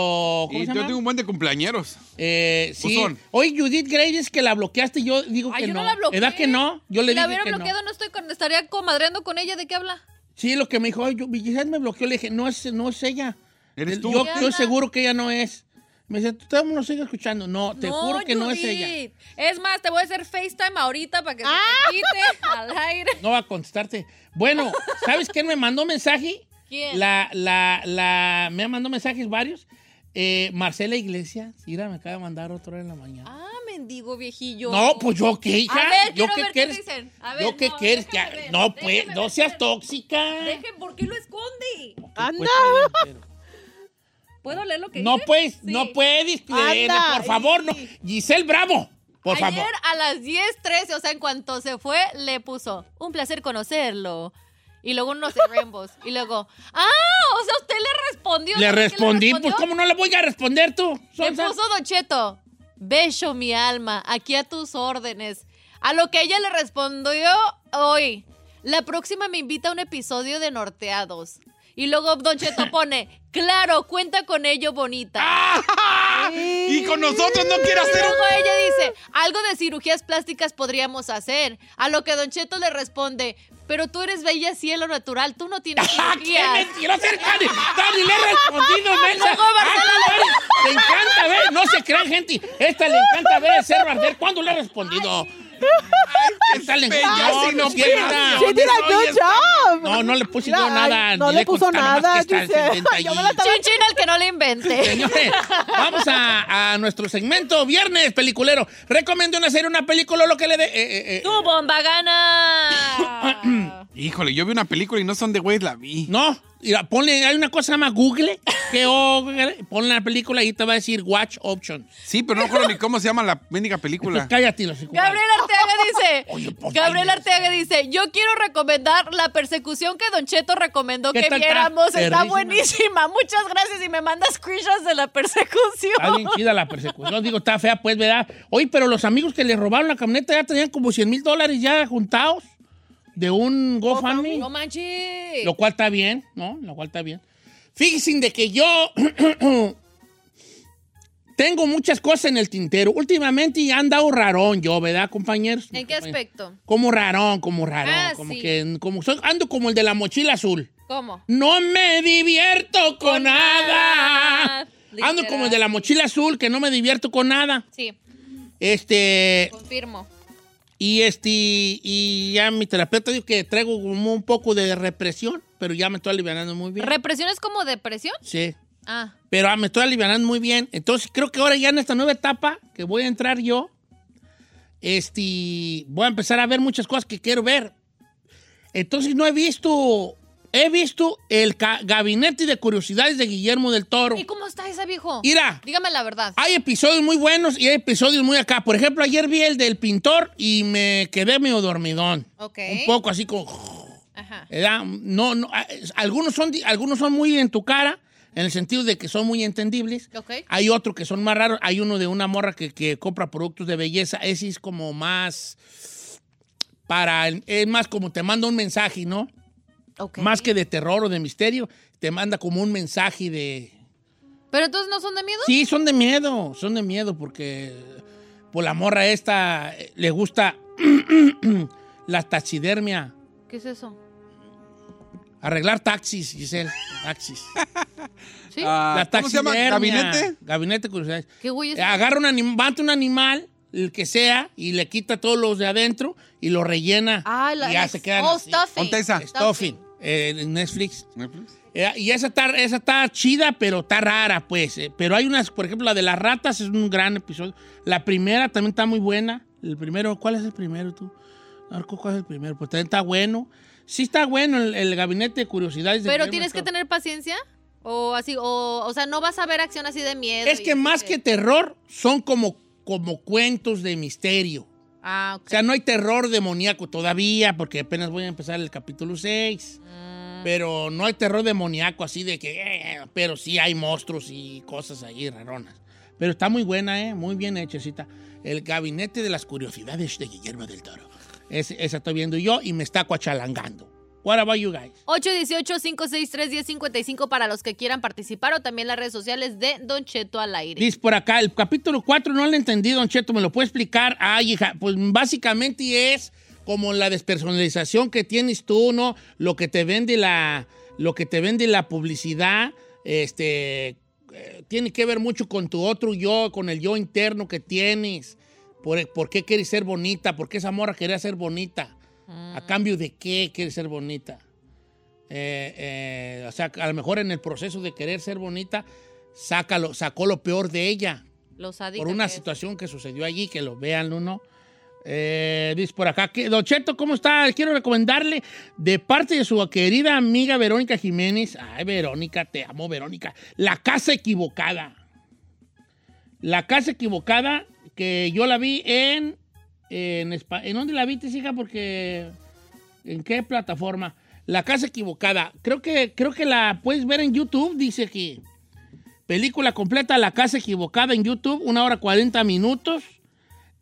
¿Cómo
Y
se
yo
llama?
tengo un buen de cumpleañeros.
Eh, sí. Hoy Judith Gray dice que la bloqueaste. Yo digo
Ay,
que
yo
no.
no la bloqueé.
¿Edad que no? Yo le
si la
dije
hubiera
que
bloqueado,
no.
no, estoy con, estaría comadreando con ella. ¿De qué habla?
Sí, lo que me dijo, yo, Giselle me bloqueó. Le dije, no es, no es ella.
Eres tú.
Yo
¿Qué
estoy seguro que ella no es. Me dice, todo el mundo sigue escuchando. No, te juro que no es ella.
Es más, te voy a hacer FaceTime ahorita para que se
Ah.
te quite al aire.
No va a contestarte. Bueno, ¿sabes quién me mandó mensaje?
¿Quién?
La, la, la, me mandó mensajes varios. Eh, Marcela Iglesias. Mira, me acaba de mandar otro en la mañana.
Ah, mendigo viejillo.
No, pues yo qué, hija.
A ver,
yo
quiero
qué
ver qué
quieres.
dicen. A ver,
yo qué
no,
quieres. que-
ver,
no, pues, no
ver.
seas tóxica.
Dejen, ¿por qué lo esconde?
Anda.
Pues, pero-
¿Puedo leer lo que
No
dice?
puedes,
Sí.
no puedes,
Anda,
por favor, no. Giselle Bravo, por
Ayer
favor.
a las 10.13, o sea, en cuanto se fue, le puso, un placer conocerlo. Y luego unos de Rainbows. Y luego, ah, o sea, usted le respondió.
Le
¿sabe qué
respondí,
respondió?
pues ¿cómo no le voy a responder tú? Sonsa?
puso Don Cheto, beso mi alma, aquí a tus órdenes. A lo que ella le respondió hoy, la próxima me invita a un episodio de Norteados. Y luego Don Cheto pone, claro, cuenta con ello, bonita.
Y con nosotros no quiere
Y
hacer
luego
un...
ella dice, algo de cirugías plásticas podríamos hacer. A lo que Don Cheto le responde, pero tú eres bella cielo natural, tú no tienes
¡Ah, qué
cirugías.
mentiroso eres, Dani! ¡Dani, le he respondido, mensa!
Luego Marcela
¡Ah! ¡Le encanta ver! No se crean, gente. Esta le encanta ver ser barder. ¿Cuándo le he respondido? Encanta.
Bella,
No, no,
sin
quiera.
She did a good job.
No, no le puse yo nada.
no le puso
nada
Yo me la
Chin, al que no le invente.
Señores, vamos a, a nuestro segmento Viernes Peliculero. Recomiendo una serie, una película, lo que le dé. eh, eh, eh.
¡Tu bomba gana!
Híjole, yo vi una película y no son de güey, la vi.
No, mira, ponle, hay una cosa que se llama Google, que o- ponle la película y te va a decir Watch Option.
Sí, pero no recuerdo ni cómo se llama la mendiga película.
cállate, los hijos.
Gabriel Arteaga dice,
Oye, pues,
Gabriel Arteaga dice, yo quiero recomendar la persecución que Don Cheto recomendó
¿Qué
que
tal está?
viéramos. Está buenísima. Muchas gracias y me manda screenshots de la persecución.
Está bien chida la persecución. Digo, está fea, pues, ¿verdad? Oye, pero los amigos que le robaron la camioneta ya tenían como 100 mil dólares ya juntados de un GoFundMe.
No manches.
Lo cual está bien, ¿no? Lo cual está bien. Fíjense de que yo tengo muchas cosas en el tintero. Últimamente he andado rarón yo, ¿verdad, compañeros?
¿En qué aspecto?
Como rarón, como rarón.
Ah,
como
sí.
que como soy- ando como el de la mochila azul.
¿Cómo?
No me divierto con,
Con
nada.
nada.
Ando como el de la mochila azul, que no me divierto con nada.
Sí,
Este,
confirmo.
Y este, y ya mi terapeuta dijo que traigo como un poco de represión, pero ya me estoy aliviando muy bien.
¿Represión es como depresión?
sí.
Ah,
Pero ah, me estoy aliviando muy bien. Entonces creo que ahora ya en esta nueva etapa que voy a entrar yo, este, voy a empezar a ver muchas cosas que quiero ver. Entonces no he visto, he visto el gabinete de curiosidades de Guillermo del Toro.
¿y cómo está ese viejo?
Mira,
Dígame la verdad.
hay episodios muy buenos y hay episodios muy acá. Por ejemplo, ayer vi el del pintor y me quedé medio dormidón.
Ok.
Un poco así como...
Ajá.
No, no, algunos son, algunos son muy en tu cara, en el sentido de que son muy entendibles.
Ok.
Hay otros que son más raros. Hay uno de una morra que, que compra productos de belleza. Ese es como más para, es más como te manda un mensaje, ¿no? Más que de terror o de misterio, te manda como un mensaje de...
¿Pero entonces no son de miedo?
Sí, son de miedo, son de miedo porque por la morra esta eh, le gusta la taxidermia.
¿Qué es eso?
Arreglar taxis, Giselle. Taxis.
¿Sí?
Ah,
la
¿Cómo se llama?
taxidermia.
¿Gabinete?
Gabinete de curiosidades.
¿Qué güey es?
Agarra un animal, un animal, el que sea, y le quita todos los de adentro y lo rellena.
Ah, la,
y ya se quedan
Oh,
así.
stuffing.
Stuffing. Eh, en Netflix. Eh, y esa está, esa está chida, pero está rara, pues. eh. Pero hay unas, por ejemplo, la de las ratas es un gran episodio. La primera también está muy buena. El primero, ¿cuál es el primero tú? No recuerdo ¿cuál es el primero? Pues también está bueno. Sí está bueno el, el gabinete de curiosidades. de
Pero tienes que tener paciencia. O así, o, o sea, no vas a ver acción así de miedo.
Es que más que terror, son como, como cuentos de misterio.
Ah, ok.
O sea, no hay terror demoníaco todavía, porque apenas voy a empezar el capítulo 6. Pero no hay terror demoníaco así de que... eh, pero sí hay monstruos y cosas ahí raronas. Pero está muy buena, ¿eh? Muy bien hechecita. El gabinete de las curiosidades de Guillermo del Toro. Es- esa estoy viendo yo y me está coachalangando. What about you guys?
818-563-1055 para los que quieran participar o también las redes sociales de Don Cheto al aire.
Dice por acá, el capítulo 4 no lo he entendido, Don Cheto, ¿me lo puede explicar? Ay, hija, pues básicamente es como la despersonalización que tienes tú, ¿no? Lo que te vende la, lo que te vende la publicidad, este, eh, tiene que ver mucho con tu otro yo, con el yo interno que tienes. ¿Por, por qué quieres ser bonita? ¿Por qué esa morra quería ser bonita? ¿A cambio de qué quieres ser bonita? Eh, eh, o sea, a lo mejor en el proceso de querer ser bonita, sácalo, sacó lo peor de ella
Los
por una situación que sucedió allí, que lo vean uno. Eh, dice por acá que, ¿cómo está? Quiero recomendarle de parte de su querida amiga Verónica Jiménez. Ay, Verónica, te amo, Verónica. La casa equivocada. La casa equivocada, que yo la vi en. ¿En, Espa- ¿en dónde la viste, hija? Porque. ¿En qué plataforma? La casa equivocada. Creo que, creo que la puedes ver en YouTube, dice aquí. Película completa, La casa equivocada en YouTube, una hora 40 minutos.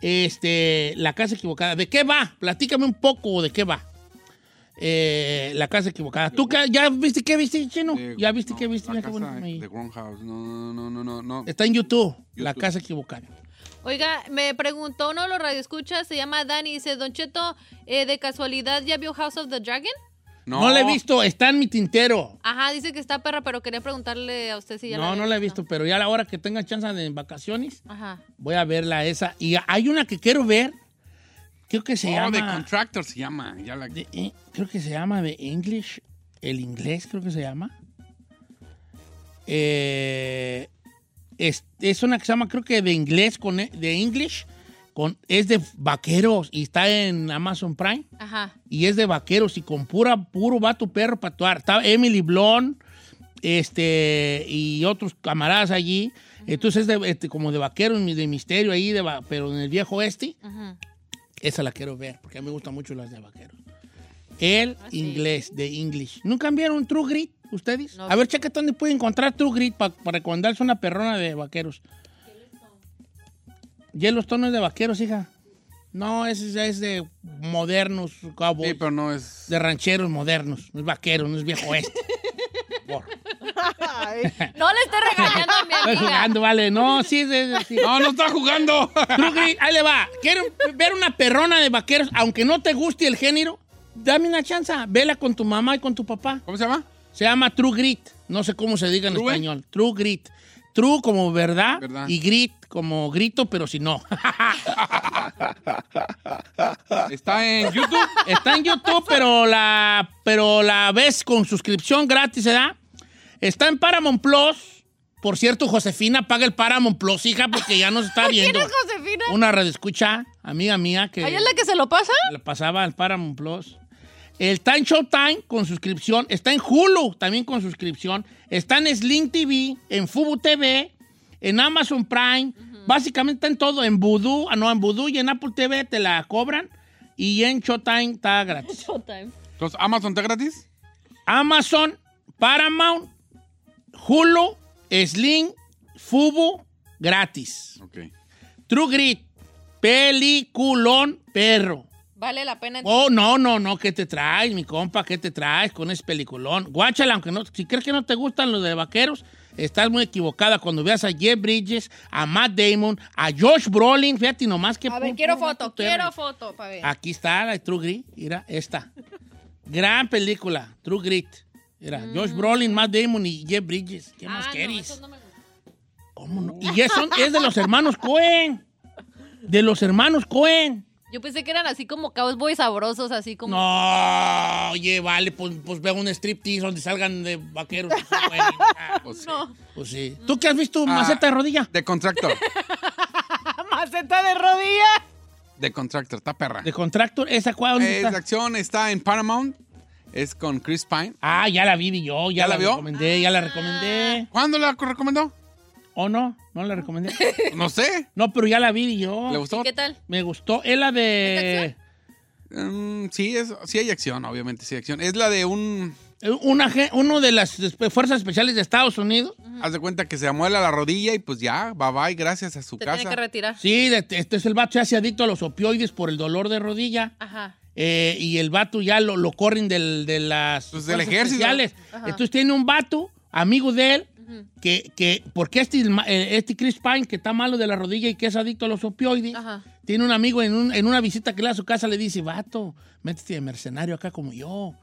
Este, La casa equivocada. ¿De qué va? Platícame un poco de qué va. Eh, la casa equivocada. ¿Tú qué- ya viste qué viste, chino?
De-
¿Ya viste
no,
qué viste?
La casa de. No, no, no, no, no.
Está en YouTube, La casa equivocada.
Oiga, me preguntó uno de los radioescuchas, se llama Dani, dice, Don Cheto, eh, ¿de casualidad ya vio House of the Dragon?
No, la he visto, está en mi tintero.
Ajá, dice que está perra, pero quería preguntarle a usted si ya la
No,
había
no la he visto, pero ya a la hora que tenga chance de vacaciones,
Ajá.
voy a verla esa. Y hay una que quiero ver, creo que se
oh,
llama...
The Contractor se llama. Ya la...
de- eh, creo que se llama de English, el inglés creo que se llama. Eh, es, es una que se llama, creo que de inglés, con, de English, con, es de vaqueros y está en Amazon Prime.
Ajá.
y es de vaqueros y con pura, puro vato perro para actuar. Está Emily Blunt este, y otros camaradas allí. Entonces es de, este, como de vaqueros, de misterio ahí, de, pero en el viejo este.
Ajá.
Esa la quiero ver, porque a mí me gustan mucho las de vaqueros. El
Ah, sí.
inglés, de English. ¿Nunca vieron True Grit ustedes?
No.
A ver, checa dónde puede encontrar True Grit para recomendarse una perrona de vaqueros. Yellowstone es de vaqueros, hija. No, es, es de modernos, cowboys.
Sí, pero no es.
De rancheros modernos, no es vaquero, no es viejo oeste. Por-
No le esté regañando a mi
Estoy
amiga.
jugando, vale. No, sí, es de- sí.
No, no está jugando.
True Grit, ahí le va. Quiero ver una perrona de vaqueros, aunque no te guste el género, dame una chance. Vela con tu mamá y con tu papá.
¿Cómo se llama?
Se llama True Grit. No sé cómo se diga en
¿True?
español. True Grit. True como verdad,
Verdad.
y grit como grito, pero si no.
Está en YouTube.
Está en YouTube, pero la, pero la ves con suscripción gratis, ¿verdad? Está en Paramount Plus. Por cierto, Josefina paga el Paramount Plus, hija, porque ya nos está viendo.
¿Quién es Josefina?
Una radioescucha, amiga mía, que
¿Ella es la que se lo pasa?
le pasaba al Paramount Plus. Está en Showtime con suscripción. Está en Hulu también con suscripción. Está en Sling TV, en Fubu TV, en Amazon Prime. Básicamente está en todo. En Voodoo, ah, no, en Voodoo y en Apple TV te la cobran. Y en Showtime está gratis.
Showtime.
Entonces, ¿Amazon está gratis?
Amazon, Paramount, Hulu, Sling, Fubu, gratis.
Ok.
True Grit, peliculón, perro.
Vale la pena.
Oh, no, no, no, ¿qué te traes, mi compa? ¿Qué te traes con ese peliculón? Guáchala, aunque no, si crees que no te gustan los de vaqueros, estás muy equivocada cuando veas a Jeff Bridges, a Matt Damon, a Josh Brolin, fíjate nomás que...
A ver, quiero foto, quiero foto, ver.
Aquí está la de True Grit, mira, esta. Gran película, True Grit. Mira, Josh Brolin, Matt Damon y Jeff Bridges. ¿Qué más
Mm. Ah, no,
quieres?
esos no me gustan.
¿Cómo no? Y es, son- es de los hermanos Cohen. De los hermanos Cohen.
Yo pensé que eran así como cowboys sabrosos, así como.
No, oye, vale, pues, pues veo un striptease donde salgan de vaqueros. pues, ah,
Pues sí.
No.
Pues sí. ¿Tú qué has visto,
Ah.
maceta de rodilla?
The Contractor.
Maceta de rodilla.
The Contractor, está perra.
De Contractor, ¿esa cuál? ¿Dónde
Es
está?
de acción, está en Paramount. Es con Chris Pine.
Ah, ya la vi vi yo, ya,
¿Ya
la,
la vio?
recomendé, ya la recomendé.
¿Cuándo la recomendó?
¿O no? No la recomendé.
No sé.
No, pero ya la vi yo.
¿Le gustó?
¿Qué tal?
Me gustó. Es la de
Mm, sí, es, sí hay acción, obviamente, sí hay acción. Es la de un...
una, ge- uno de las fuerzas especiales de Estados Unidos.
Haz de cuenta que se amuela la rodilla y pues ya, bye bye, gracias a su
Te
casa.
tiene que retirar.
Sí, este es el vato, se hace adicto a los opioides por el dolor de rodilla.
Ajá.
Eh, y el vato ya lo, lo corren del, de las
Pues del ejército.
especiales. Entonces tiene un vato, amigo de él, que, que porque este, eh, este Chris Pine, que está malo de la rodilla y que es adicto a los opioides,
Ajá.
tiene un amigo en, un- en una visita que le da a su casa, le dice, vato, métete de mercenario acá como yo.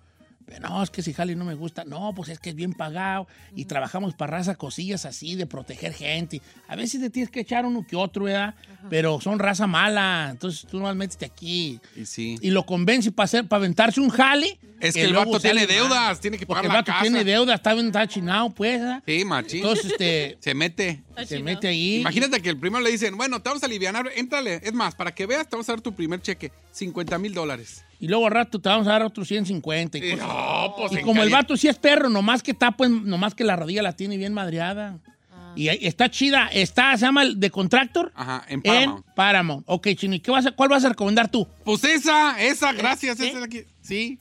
No, es que si jale no me gusta. No, pues es que es bien pagado y trabajamos para raza cosillas así de proteger gente. A veces te tienes que echar uno que otro, ¿verdad? Pero son raza mala. Entonces tú nomás métete aquí
Y sí.
y lo convence para hacer, para aventarse un jale.
Es que el vato tiene deudas,
mal.
tiene que
Porque
pagar
el
la
vato
casa.
tiene deudas, está bien está chinado, pues. ¿verdad?
Sí, machín.
Entonces, este,
se mete.
se mete ahí.
Imagínate que el primero le dicen, bueno, te vamos a aliviar, éntrale. Es más, para que veas, te vamos a dar tu primer cheque, 50 mil dólares.
Y luego al rato te vamos a dar otros 150. Y,
Y
cosas.
no, pues
Y como el vato sí es perro, nomás que está, pues, nomás que la rodilla la tiene bien madreada. Y ahí está chida. Está, se llama el de Contractor.
Ajá, en
En
Paramount.
Paramount. Ok, Chino, ¿y qué vas a- cuál vas a recomendar tú?
Pues esa, esa, gracias,
¿Eh?
esa de aquí. Sí.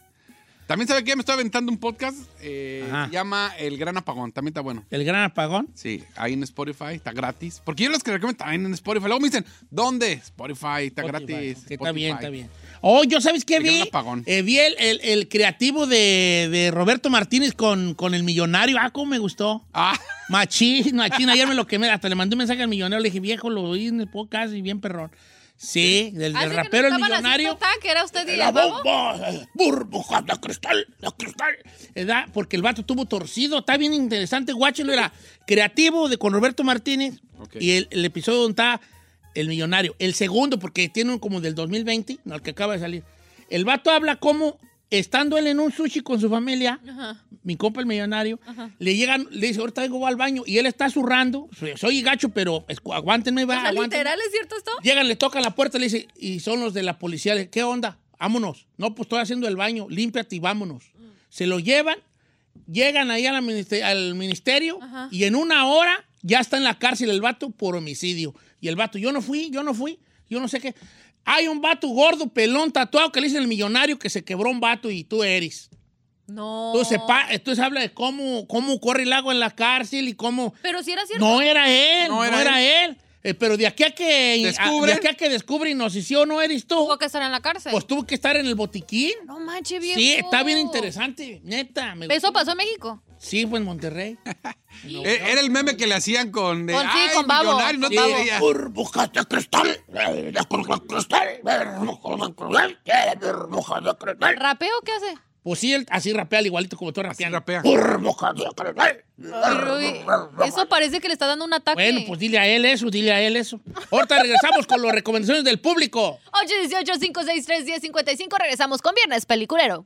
También sabe que me estoy aventando un podcast. eh, se llama El Gran Apagón. También está bueno.
El gran apagón.
Sí, ahí en Spotify, está gratis. Porque yo los que recomiendo también en Spotify. Luego me dicen, ¿dónde? Spotify, está
Spotify,
gratis.
que está
Spotify.
bien, está bien. Oh, yo sabes qué
El gran
vi.
apagón.
Eh, vi el, el- el creativo de, de Roberto Martínez con, con el millonario. Ah, cómo me gustó.
Ah,
Machín, machín. Ayer me lo quemé. Hasta le mandé un mensaje al millonario. Le dije, viejo, lo oí en el podcast y bien perrón. Sí, del,
que
rapero el millonario.
ataque, ¿Era usted y
La bomba, eh, burbujas de cristal, de cristal. Porque el vato tuvo torcido. Está bien interesante. Guáchelo era creativo de con Roberto Martínez. Y el, el episodio donde está el millonario. El segundo, porque tiene un como del 2020, no, el que acaba de salir. El vato habla como estando él en un sushi con su familia,
Ajá.
mi compa el millonario, le llegan, le dice, ahorita vengo al baño. Y él está zurrando. Soy, gacho, pero aguántenme, va,
O sea,
aguántenme.
literal, ¿es cierto esto?
Llegan, le tocan la puerta, le dice, y son los de la policía, le, ¿qué onda? Vámonos. No, pues estoy haciendo el baño, límpiate y vámonos. Se lo llevan, llegan ahí a la ministe- al ministerio
Ajá.
y en una hora ya está en la cárcel el vato por homicidio. Y el vato, yo no fui, yo no fui, yo no sé qué. Hay un vato gordo, pelón, tatuado, que le dicen el millonario que se quebró un vato y tú eres.
No.
Entonces, entonces habla de cómo, cómo corre el agua en la cárcel y cómo...
Pero si era cierto.
No era él, no
No
era, él. Eh, pero de aquí a que
Descubren.
de aquí a que descubren no, si sí o no eres tú,
Tuvo que estar en la cárcel.
pues tuvo que estar en el botiquín.
no manches, viejo.
Sí, está bien interesante, neta. me
¿Eso
gustó.
pasó en México?
Sí, fue en Monterrey.
eh, era el meme que le hacían con... de,
Con- sí,
"Ay,
con Babo,
millonario", no
con
te.
Burbujas de cristal, de cristal, burbujas de cristal.
¿Rapeo qué hace?
Pues sí, él así rapea al igualito como tú rapeando.
rapea.
Eso parece que le está dando un ataque.
Bueno, pues dile a él eso, dile a él eso. Ahorita regresamos con las recomendaciones del público.
818-563-1055. Regresamos con Viernes Peliculero.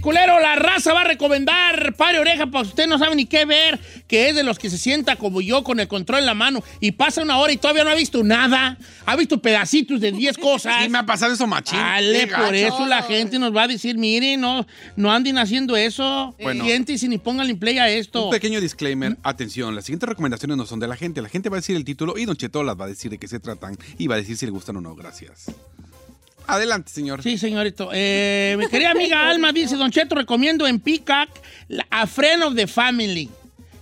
Peliculero, la raza va a recomendar Pare Oreja, para usted no sabe ni qué ver, que es de los que se sienta como yo con el control en la mano y pasa una hora y todavía no ha visto nada. Ha visto pedacitos de 10 cosas.
Sí, me ha pasado eso machín.
Dale, por eso la gente nos va a decir, miren, no, no anden haciendo eso.
Bueno.
Gente, si ni pónganle play a esto.
Un pequeño disclaimer, atención, las siguientes recomendaciones no son de la gente. La gente va a decir el título y Don Cheto las va a decir de qué se tratan y va a decir si le gustan o no. Gracias. Adelante, señor.
Sí, señorito. Eh, mi querida amiga Alma dice, Don Cheto, recomiendo en Peacock la- A Friend of the Family.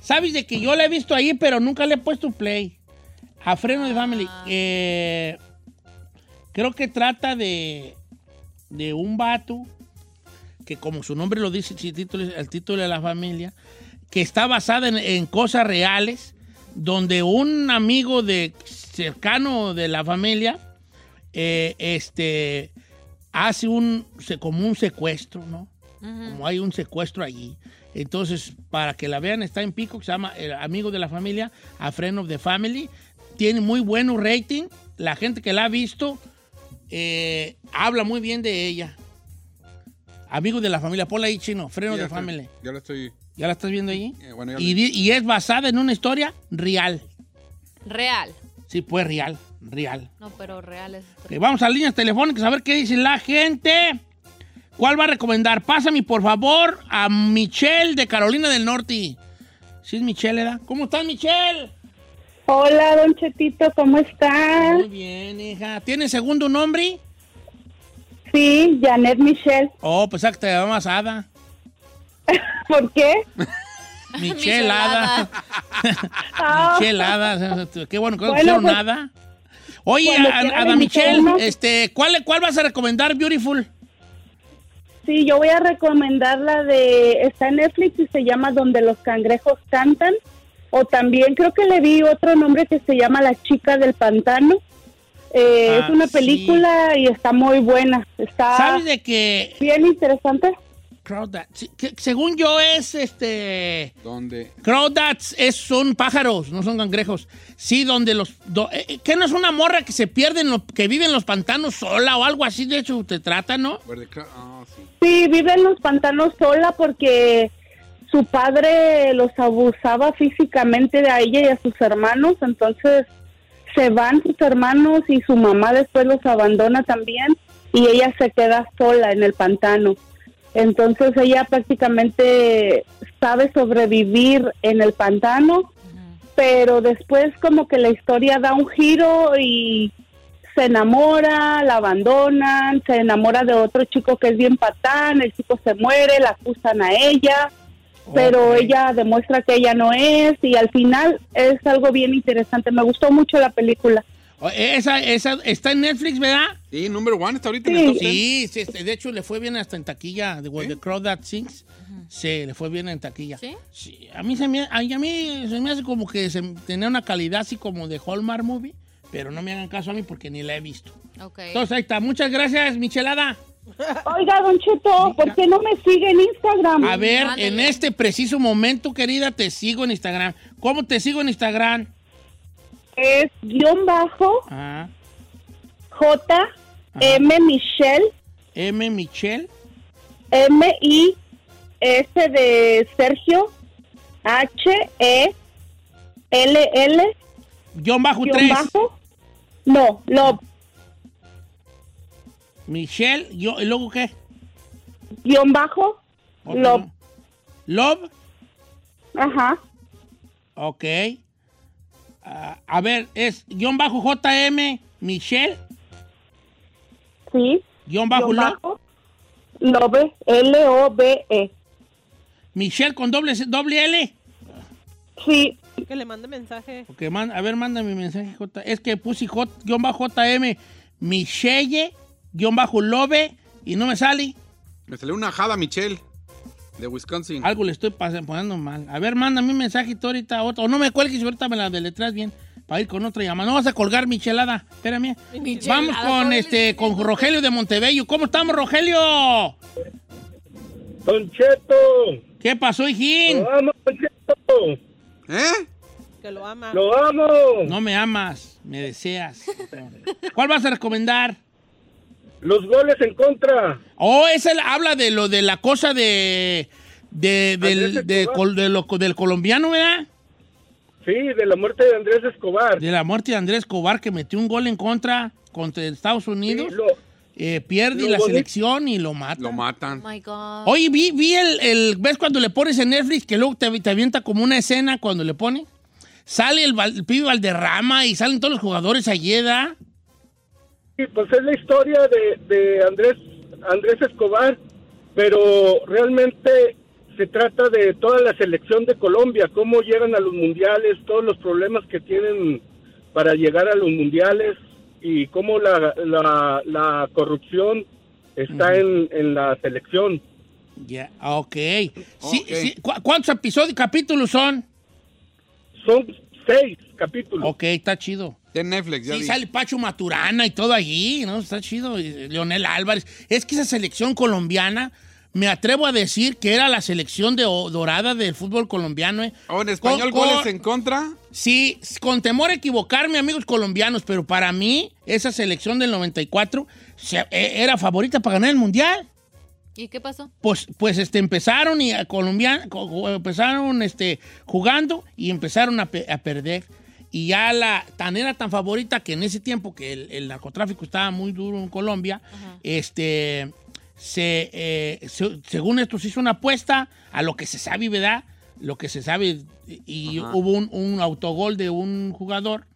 ¿Sabes de que yo la he visto ahí, pero nunca le he puesto play? A Friend of the Family. Eh, creo que trata de, de un vato que, como su nombre lo dice, el título, el título de la familia, que está basada en, en cosas reales, donde un amigo de cercano de la familia eh, este, hace un, como un secuestro, ¿no? Como hay un secuestro allí. Entonces, para que la vean, está en Pico, que se llama El Amigo de la Familia, A Friend of the Family. Tiene muy buen rating. La gente que la ha visto eh, habla muy bien de ella. Amigo de la Familia, ponla ahí, chino, the
estoy-
Family.
Ya lo estoy.
¿Ya la estás viendo ahí?
Eh, bueno,
y, y es basada en una historia real.
Real.
Sí, pues real, real.
No, pero real es.
Vamos a líneas telefónicas a ver qué dice la gente. ¿Cuál va a recomendar? Pásame, por favor, a Michelle de Carolina del Norte. Sí, es Michelle, ¿verdad? ¿Cómo estás, Michelle?
Hola, Don Chetito, ¿cómo está?
Muy bien, hija. ¿Tienes segundo nombre?
Sí, Janet Michelle.
Oh, pues que te llamas Ada.
¿Por qué?
Michelle Ada.
Ah,
Michelle Ada. Qué bueno que no
Bueno,
pusieron
pues,
nada. Oye,
cuando
a-
quiera
Ada
le
Michelle, este, ¿cuál, ¿cuál vas a recomendar, Beautiful?
Sí, yo voy a recomendar la de, está en Netflix y se llama Donde los cangrejos cantan. O también creo que le vi otro nombre que se llama La chica del pantano. Eh,
Ah,
es una
sí.
película y está muy buena. Está
¿Sabes de que
bien interesante.
Crawdads. Sí, que según yo es este.
¿Dónde?
Crawdads es, son pájaros, no son cangrejos. Sí, donde los. do- eh, eh, ¿Qué no es una morra que se pierde, en lo- que vive en los pantanos sola o algo así? De hecho, te trata, ¿no?
Ah, sí.
Sí, vive en los pantanos sola porque su padre los abusaba físicamente a ella y a sus hermanos, entonces se van sus hermanos y su mamá después los abandona también y ella se queda sola en el pantano. Entonces ella prácticamente sabe sobrevivir en el pantano, pero después como que la historia da un giro y se enamora, la abandonan, se enamora de otro chico que es bien patán, el chico se muere, la acusan a ella, pero ella demuestra que ella no es y al final es algo bien interesante. Me gustó mucho la película.
Eh, Esa, esa está en Netflix, ¿verdad?
Sí, number one está ahorita en
Sí.
el top ten.
Sí, sí, este, de hecho le fue bien hasta en taquilla, de The Crow That Sings. Sí, le fue bien en taquilla.
¿Sí?
Sí, a mí se me, a, mí se me hace como que se, tenía una calidad así como de Hallmark Movie, pero no me hagan caso a mí porque ni la he visto. Entonces ahí está. Muchas gracias, Michelada.
Oiga, Don Cheto, ¿por qué no me sigue en Instagram?
A ver,
Ándale.
en este preciso momento, querida, te sigo en Instagram. ¿Cómo te sigo en Instagram?
Es guion bajo
Ah,
J M Michelle
M. Michelle.
M I S de Sergio H E L L
Guión bajo
guion
3.
bajo no lo
Michelle. Yo, ¿Y luego qué?
guion bajo
Otro,
Love.
¿no? Love.
ajá
Ok. Ah, a ver, es guion bajo JM Michelle.
sí
Guión bajo guion
bajo Love L O B E
Michelle con doble, doble L.
sí
Que le mande mensaje.
Ok, man- a ver, manda mi mensaje J. Es que puse J, guion bajo JM Michelle, guion bajo Love y no me sale.
Me salió una jada, Michelle, de Wisconsin.
Algo le estoy poniendo mal. A ver, mándame un mensajito ahorita, otro. O no me cuelgues y ahorita me la deletras bien. Para ir con otra llamada. No vas a colgar, Michelada. Espérame.
Michelada,
Vamos con este, con Rogelio de Montebello. ¿Cómo estamos, Rogelio?
Don Cheto,
¿Qué pasó, hijín?
lo amo, Don Cheto,
¿Eh?
Que lo ama.
lo amo.
No me amas, me deseas. ¿Cuál vas a recomendar?
Los goles en contra.
Oh, esa la- habla de lo de la cosa de, de- del,
Andrés
de
Escobar.
col- de lo- del colombiano, ¿verdad?
Sí, de la muerte de Andrés Escobar.
De la muerte de Andrés Cobar, que metió un gol en contra contra Estados
Sí,
Unidos.
lo-
eh, pierde
lo
la
bonito-
selección y lo mata.
Lo matan.
Oh my God.
Oye, vi, vi el, el- ¿Ves cuando le pones en Netflix que luego te, te avienta como una escena cuando le pone? Sale el, el pibe Valderrama y salen todos los jugadores allí, ¿verdad?
Pues es la historia de, de Andrés, Andrés Escobar, pero realmente se trata de toda la selección de Colombia, cómo llegan a los mundiales, todos los problemas que tienen para llegar a los mundiales y cómo la, la, la corrupción está en, en la selección.
Ya, ok. Sí,
Ok.
sí. ¿Cu- ¿Cuántos episodios, capítulos son?
Son seis capítulos.
Ok, está chido.
De Netflix, ya
Sí,
vi.
sale Pacho Maturana y todo allí, ¿no? Está chido. Y Leonel Álvarez. Es que esa selección colombiana, me atrevo a decir que era la selección de dorada del fútbol colombiano, ¿eh?
Oh, en español,
Con- con-
goles en contra.
Sí, con temor a equivocarme, amigos colombianos, pero para mí, esa selección del 94 se- e- era favorita para ganar el mundial.
¿Y qué pasó?
Pues, pues este, empezaron y a Colombia, co- empezaron este, jugando y empezaron a, pe- a perder. Y ya la tan era tan favorita que en ese tiempo que el, el narcotráfico estaba muy duro en Colombia, este se, eh, se- según esto se hizo una apuesta a lo que se sabe, ¿verdad? Lo que se sabe, y
Ajá.
hubo un, un autogol de un jugador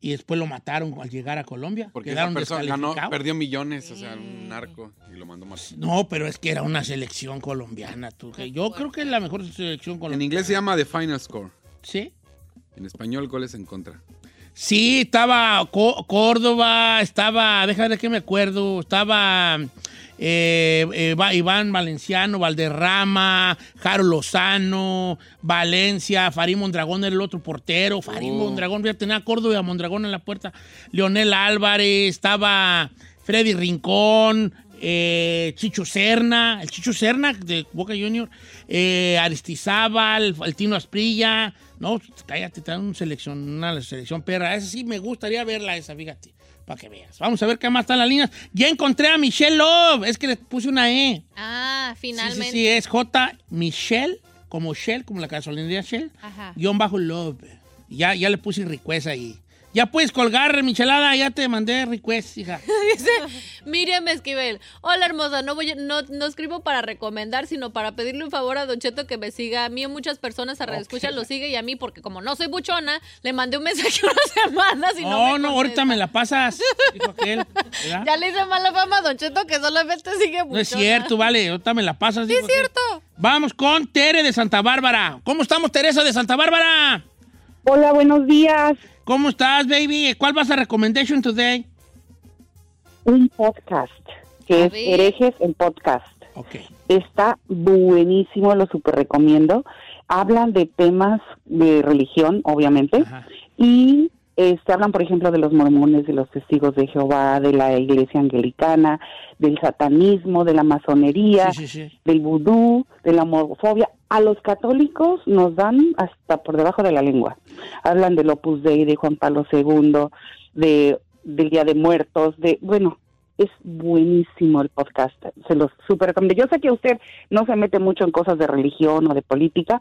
y después lo mataron al llegar a Colombia.
Porque esa
Quedaron
persona ganó, perdió millones, o sea, un narco, y lo mandó a matar.
No, pero es que era una selección colombiana. Tú, que yo creo que es la mejor selección colombiana.
En inglés se llama The Final Score.
¿Sí?
En español, goles en contra.
Sí, estaba Có- Córdoba, estaba, déjame ver qué me acuerdo, estaba eh, eh, Iván Valenciano, Valderrama, Jaro Lozano, Valencia, Farid Mondragón era el otro portero, Farid
Oh.
Mondragón, ya tenía a Córdoba y a Mondragón en la puerta, Leonel Álvarez, estaba Freddy Rincón, eh, Chicho Serna, el Chicho Serna de Boca Junior, eh, Aristizábal, el Tino Asprilla. No, cállate, te dan una selección perra. Esa sí me gustaría verla, esa, fíjate, para que veas. Vamos a ver qué más están las líneas. Ya encontré a Michelle Love, es que le puse una E.
Ah,
Sí,
finalmente.
sí, sí, es J. Michelle, como Shell, como la gasolinería Shell,
Ajá.
guion bajo Love. Ya, ya le puse request ahí. Ya puedes colgar, Michelada, ya te mandé request, hija.
Dice Miriam Esquivel. Hola, hermosa. No, voy a- no, no escribo para recomendar, sino para pedirle un favor a Don Cheto que me siga. A mí, muchas personas a Escucha lo sigue y a mí, porque como no soy buchona, le mandé un mensaje una semana. Si no,
No,
me
no, ahorita me la pasas, dijo aquel.
Ya le hice mala fama a Don Cheto que solamente sigue buchona.
No es cierto, vale, ahorita me la pasas.
Sí, es
aquel.
cierto.
Vamos con Tere de Santa Bárbara. ¿Cómo estamos, Teresa de Santa Bárbara?
Hola, buenos días.
¿Cómo estás, baby? ¿Cuál vas a recommendation today?
Un podcast que es. Herejes en Podcast.
Ok.
Está buenísimo, lo super recomiendo. Hablan de temas de religión, obviamente,
Ajá.
y este, hablan, por ejemplo, de los mormones, de los testigos de Jehová, de la iglesia anglicana, del satanismo, de la masonería,
Sí, sí, sí.
del vudú, de la homofobia. A los católicos nos dan hasta por debajo de la lengua. Hablan del Opus Dei, de Juan Pablo II, de, del Día de Muertos, de, bueno, es buenísimo el podcast. Se los super recomiendo. Yo sé que usted no se mete mucho en cosas de religión o de política,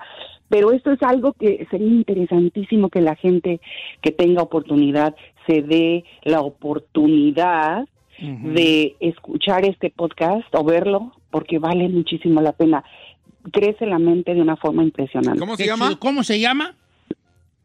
pero esto es algo que sería interesantísimo que la gente que tenga oportunidad se dé la oportunidad de escuchar este podcast o verlo porque vale muchísimo la pena. Crece la mente de una forma impresionante.
¿Cómo se llama?
¿Cómo se llama?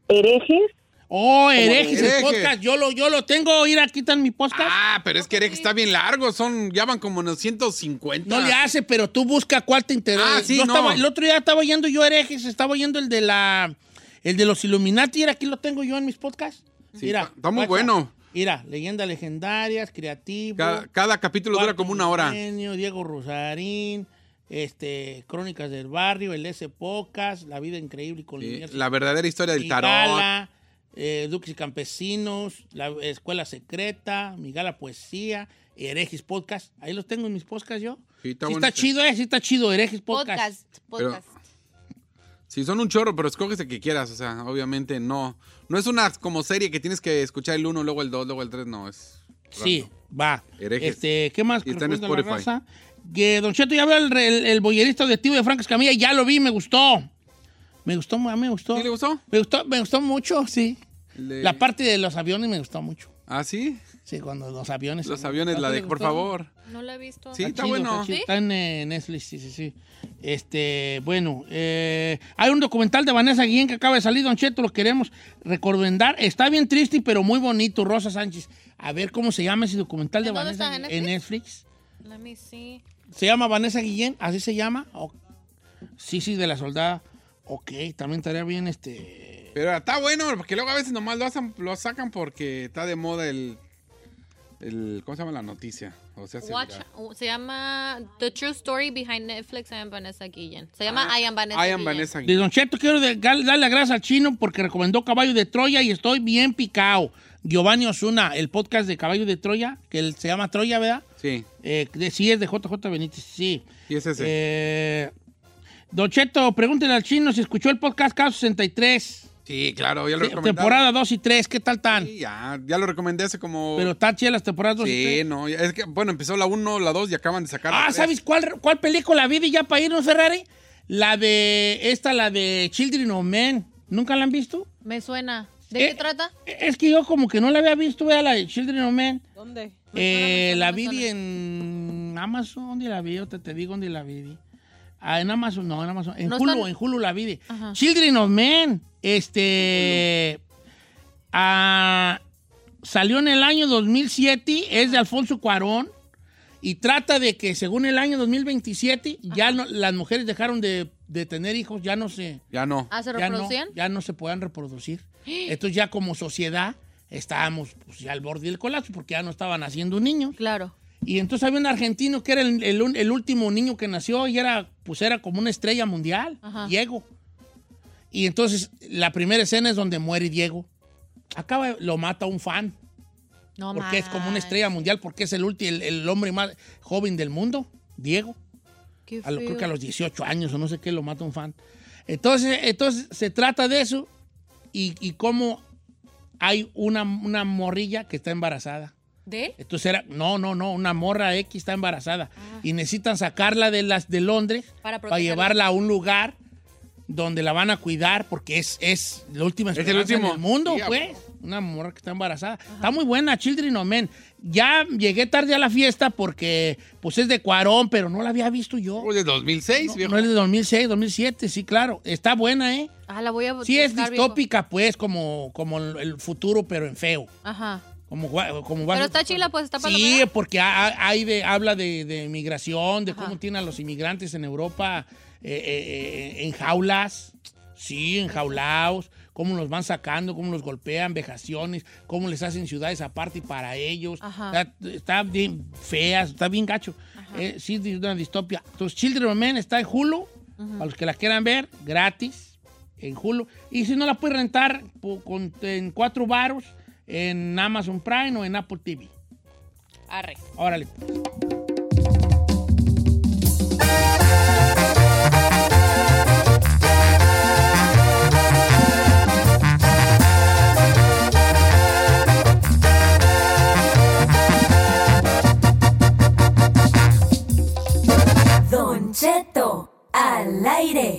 Herejes,
Oh, herejes, el
Herejes.
podcast. Yo lo, yo lo tengo. Ir aquí mi podcast.
Ah, pero es que Hereje está bien largo, son, ya van como unos 150.
No le hace, pero tú busca cuál te interesa.
Ah, sí,
Yo
no.
estaba- el otro día estaba oyendo yo herejes, estaba oyendo el de la el de los Illuminati, era aquí lo tengo yo en mis podcasts.
Sí,
Mira,
está- muy
guacha.
bueno.
Mira, leyendas legendarias, creativo.
Cada, cada capítulo dura como una hora.
Diego Rosarín, este, Crónicas del Barrio, el S Pocas, La vida increíble con
Sí, la verdadera historia del tarot.
Migala, eh, Duques y Campesinos, La Escuela Secreta, Migala Poesía, Herejes Podcast. Ahí los tengo en mis podcasts yo.
Sí, está
Sí está chido, eh, sí está chido, Herejes Podcast.
Podcast. Podcast.
Sí, son un chorro, pero escoges el que quieras. O sea, obviamente no. No es una como serie que tienes que escuchar el uno, luego el dos, luego el tres. No, es.
Sí, va.
Herejes.
Este, ¿Qué más?
Y está en Spotify.
raza? Que Don Cheto ya veo el, el, el boyerista auditivo de Franco Escamilla, ya lo vi, me gustó. Me gustó, a mí me gustó.
¿Sí le gustó?
Me gustó, me gustó mucho, sí. La parte de los aviones me gustó mucho.
¿Ah, sí?
Sí, cuando los aviones.
Los aviones, la
¿No
de, por favor.
No la he visto.
Sí, está
chido,
bueno.
chido.
¿Sí?
Está en eh, Netflix, sí, sí, sí. Este, bueno, eh, hay un documental de Vanessa Guillén que acaba de salir, Don Cheto, lo queremos recomendar. Está bien triste, pero muy bonito, Rosa Sánchez. A ver cómo se llama ese documental de
¿En
Vanessa
está? ¿En
en Netflix.
Let me see.
¿Se llama Vanessa Guillén? ¿Así se llama? Sí, sí, de la soldada. Ok, también estaría bien este...
Pero está bueno, porque luego a veces nomás lo, hacen, lo sacan porque está de moda el, el. ¿Cómo se llama la noticia? O sea, se
Watch, uh, se llama The True Story Behind Netflix. I am Vanessa Guillen. Se llama I am Vanessa
I am
Guillen.
Vanessa.
De Don Cheto quiero darle las gracias al chino porque recomendó Caballo de Troya y estoy bien picado. Giovanni Osuna, el podcast de Caballo de Troya, que él se llama Troya, ¿verdad?
Sí,
Eh, de- sí, es de JJ Benítez, sí.
sí, es ese.
Eh, Don Cheto, pregúntele al chino si escuchó el podcast Caso 63.
Sí, claro, ya lo
Sí,
recomendé.
temporada 2 y 3, ¿qué tal tan?
Sí, ya, ya lo recomendé hace como.
Pero están chidas las temporadas 2 y
Sí,
3.
no, ya- es que, bueno, empezó la 1, la 2 y acaban de sacar la
Ah. ¿sabes cuál, cuál película vi ya para irnos, Ferrari? La de, esta, la de Children of Men. ¿Nunca la han visto?
Me suena. ¿De
Eh,
qué trata?
Es que yo como que no la había visto, vea la de Children of Men.
¿Dónde?
Eh,
me suena,
la
me
vi en Amazon, ¿dónde la vi? Ahorita te digo dónde la vi. Ah, en Amazon, no, en Amazon. En
No
Hulu,
están-
en Hulu la vi.
Ajá.
Children of Men. Este. ah, salió en el año 2007, es de Alfonso Cuarón. Y trata de que según el año 2027, ya no- las mujeres dejaron de, de tener hijos, ya no se
Ya no.
Ah, ¿se
ya no,
reproducían?
ya no se puedan reproducir. Entonces ya como sociedad estábamos pues, ya al borde del colapso porque ya no estaban haciendo niños.
Claro.
Y entonces había un argentino que era el, el un- el último niño que nació y era, pues era como una estrella mundial,
Ajá.
Diego. Y entonces la primera escena es donde muere Diego. Acaba, lo mata un fan.
No
porque es como una estrella mundial, porque es el, ulti- el, el hombre más joven del mundo, Diego.
Qué
A lo- creo que a los 18 años o no sé qué lo mata un fan. Entonces, entonces se trata de eso y, y cómo hay una, una morrilla que está embarazada.
¿De?
Entonces era, no, no, no, una morra X está embarazada y necesitan sacarla de las de Londres
Ah. Para
llevarla a un lugar donde la van a cuidar porque es, es la última
el
esperanza
último.
en el mundo, pues. Una morra que está embarazada. Está muy buena, Children of Men. Ya llegué tarde a la fiesta porque pues es de Cuarón, pero no la había visto yo.
Uy, de 2006,
No,
viejo.
no es de 2006, 2007, sí, claro. Está buena, ¿eh?
Ah, la voy a
Sí es
viejo.
distópica, pues, como, como el el futuro, pero en feo.
Ajá.
Como, como
Pero está chila, pues está
Sí,
palomera.
porque ha- ha- hay de, habla de, de migración, de cómo tienen a los inmigrantes en Europa eh, eh, eh, en jaulas, sí, enjaulados, cómo los van sacando, cómo los golpean, vejaciones, cómo les hacen ciudades aparte y para ellos.
Ajá.
Está, está bien fea, está bien gacho. Eh, sí, es una distopia. Entonces, Children of Men está en Hulu, para los que la quieran ver, gratis, en Hulu. Y si no la puedes rentar con- en cuatro baros, en Amazon Prime o en Apple TV.
Arre.
Órale.
Don Cheto al aire.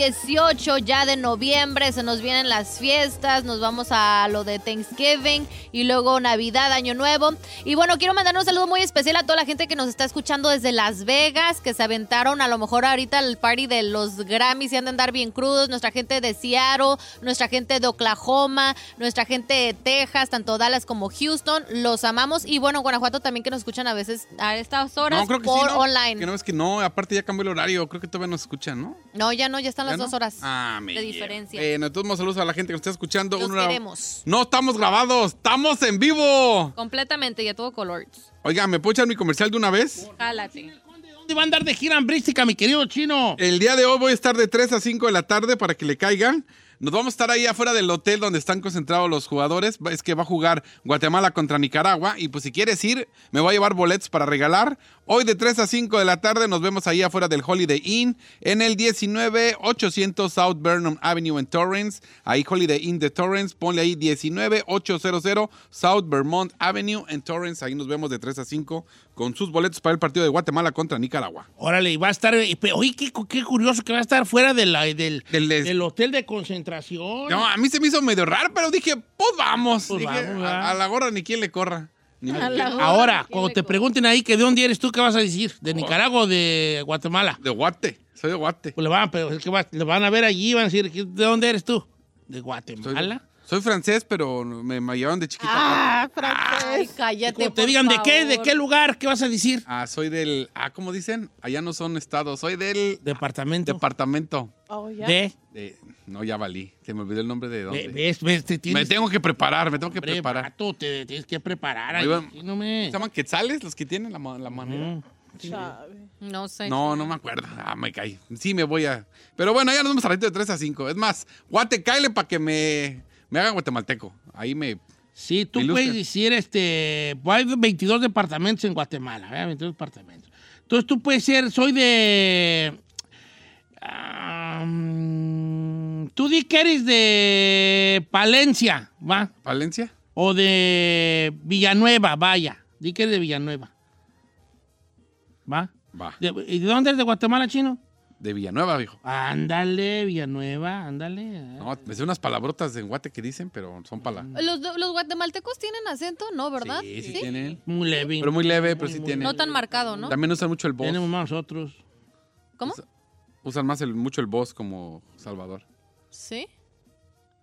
Viernes 18 ya de noviembre. Se nos vienen las fiestas. Nos vamos a lo de Thanksgiving y luego Navidad, Año Nuevo. Y bueno, quiero mandar un saludo muy especial a toda la gente que nos está escuchando desde Las Vegas, que se aventaron a lo mejor ahorita el party de los Grammys y han de andar bien crudos. Nuestra gente de Seattle, nuestra gente de Oklahoma, nuestra gente de Texas, tanto Dallas como Houston. Los amamos. Y bueno, Guanajuato también que nos escuchan a veces a estas horas
No, creo que
por
sí, ¿no?
online.
Que no es que no, aparte ya cambió el horario, creo que todavía nos escuchan, ¿no?
No, ya no, ya están las
¿Ya no?
dos horas
Ah,
de
llevo.
diferencia.
Bueno, entonces más saludos a la gente que nos está escuchando.
Los
Una-
queremos.
No estamos grabados, estamos en vivo.
Completamente y a todo color.
Oiga, ¿me puedo echar mi comercial de una vez?
Jálate.
¿Dónde va a andar de gira hambrística, mi querido chino?
El día de hoy voy a estar de 3 a 5 de la tarde para que le caigan. Nos vamos a estar ahí afuera del hotel donde están concentrados los jugadores. Es que va a jugar Guatemala contra Nicaragua. Y pues si quieres ir, me voy a llevar boletos para regalar. Hoy de 3 a 5 de la tarde nos vemos ahí afuera del Holiday Inn en el 19800 South Burnham Avenue en Torrance. Ahí Holiday Inn de Torrance. Ponle ahí 19800 South Vermont Avenue en Torrance. Ahí nos vemos de 3 a 5 con sus boletos para el partido de Guatemala contra Nicaragua.
Órale, y va a estar. Oye, qué, qué curioso que va a estar fuera de la- del, del hotel de concentración.
No, a mí se me hizo medio raro, pero dije, pues vamos.
Pues
Dije,
vamos,
a, la gorra ni quien le corra. Ni
Ahora, cuando te pregunten ahí que de dónde eres tú, ¿qué vas a decir? ¿De Nicaragua o de Guatemala?
De Guate, soy de Guate.
Pues le van, pero es que va- le van a ver allí y van a decir, ¿de dónde eres tú? ¿De Guatemala?
Soy francés, pero me, me llevaron de chiquito.
Ah,
a Guate.
Ay, cállate.
Te
por
digan de qué, de qué lugar, ¿qué vas a decir?
Ah, soy del. Ah, ¿cómo dicen? Allá no son estados, soy del.
Departamento.
Departamento.
Oh, ya.
De.
De- no, ya valí. Se me olvidó el nombre de dónde.
Ve- ¿Ves? ¿Ves? Te
Me
tienes
tengo que preparar, me tengo que
Hombre,
preparar.
vato, te tienes que preparar. ahí, no me...
¿Se llaman quetzales los que tienen la, la manera?
Mm.
No sé.
No, no me acuerdo. Ah, me caí. Sí, me voy a. Pero bueno, ya nos vamos a ratito de 3 a 5. Es más, Guate, cáele para que me, me hagan guatemalteco. Ahí me.
Sí, tú puedes decir, este, hay 22 departamentos en Guatemala, ¿verdad? 22 departamentos. Entonces tú puedes ser, soy de... tú di que eres de Palencia, ¿va?
¿Palencia?
O de Villanueva, vaya. Di que eres de Villanueva. ¿Va?
Va.
¿De- ¿Y de dónde eres de Guatemala, chino?
De Villanueva, viejo.
Ándale, Villanueva, ándale.
No, me sé unas palabrotas en Guate que dicen, pero son palabras.
¿Los, los guatemaltecos tienen acento? No, ¿verdad?
Sí, sí, tienen.
Muy leve.
Pero muy leve, pero sí tienen.
No tan marcado, ¿no?
También usan mucho el voz.
Tenemos más nosotros.
¿Cómo?
Usan más el, mucho el voz como Salvador.
Sí.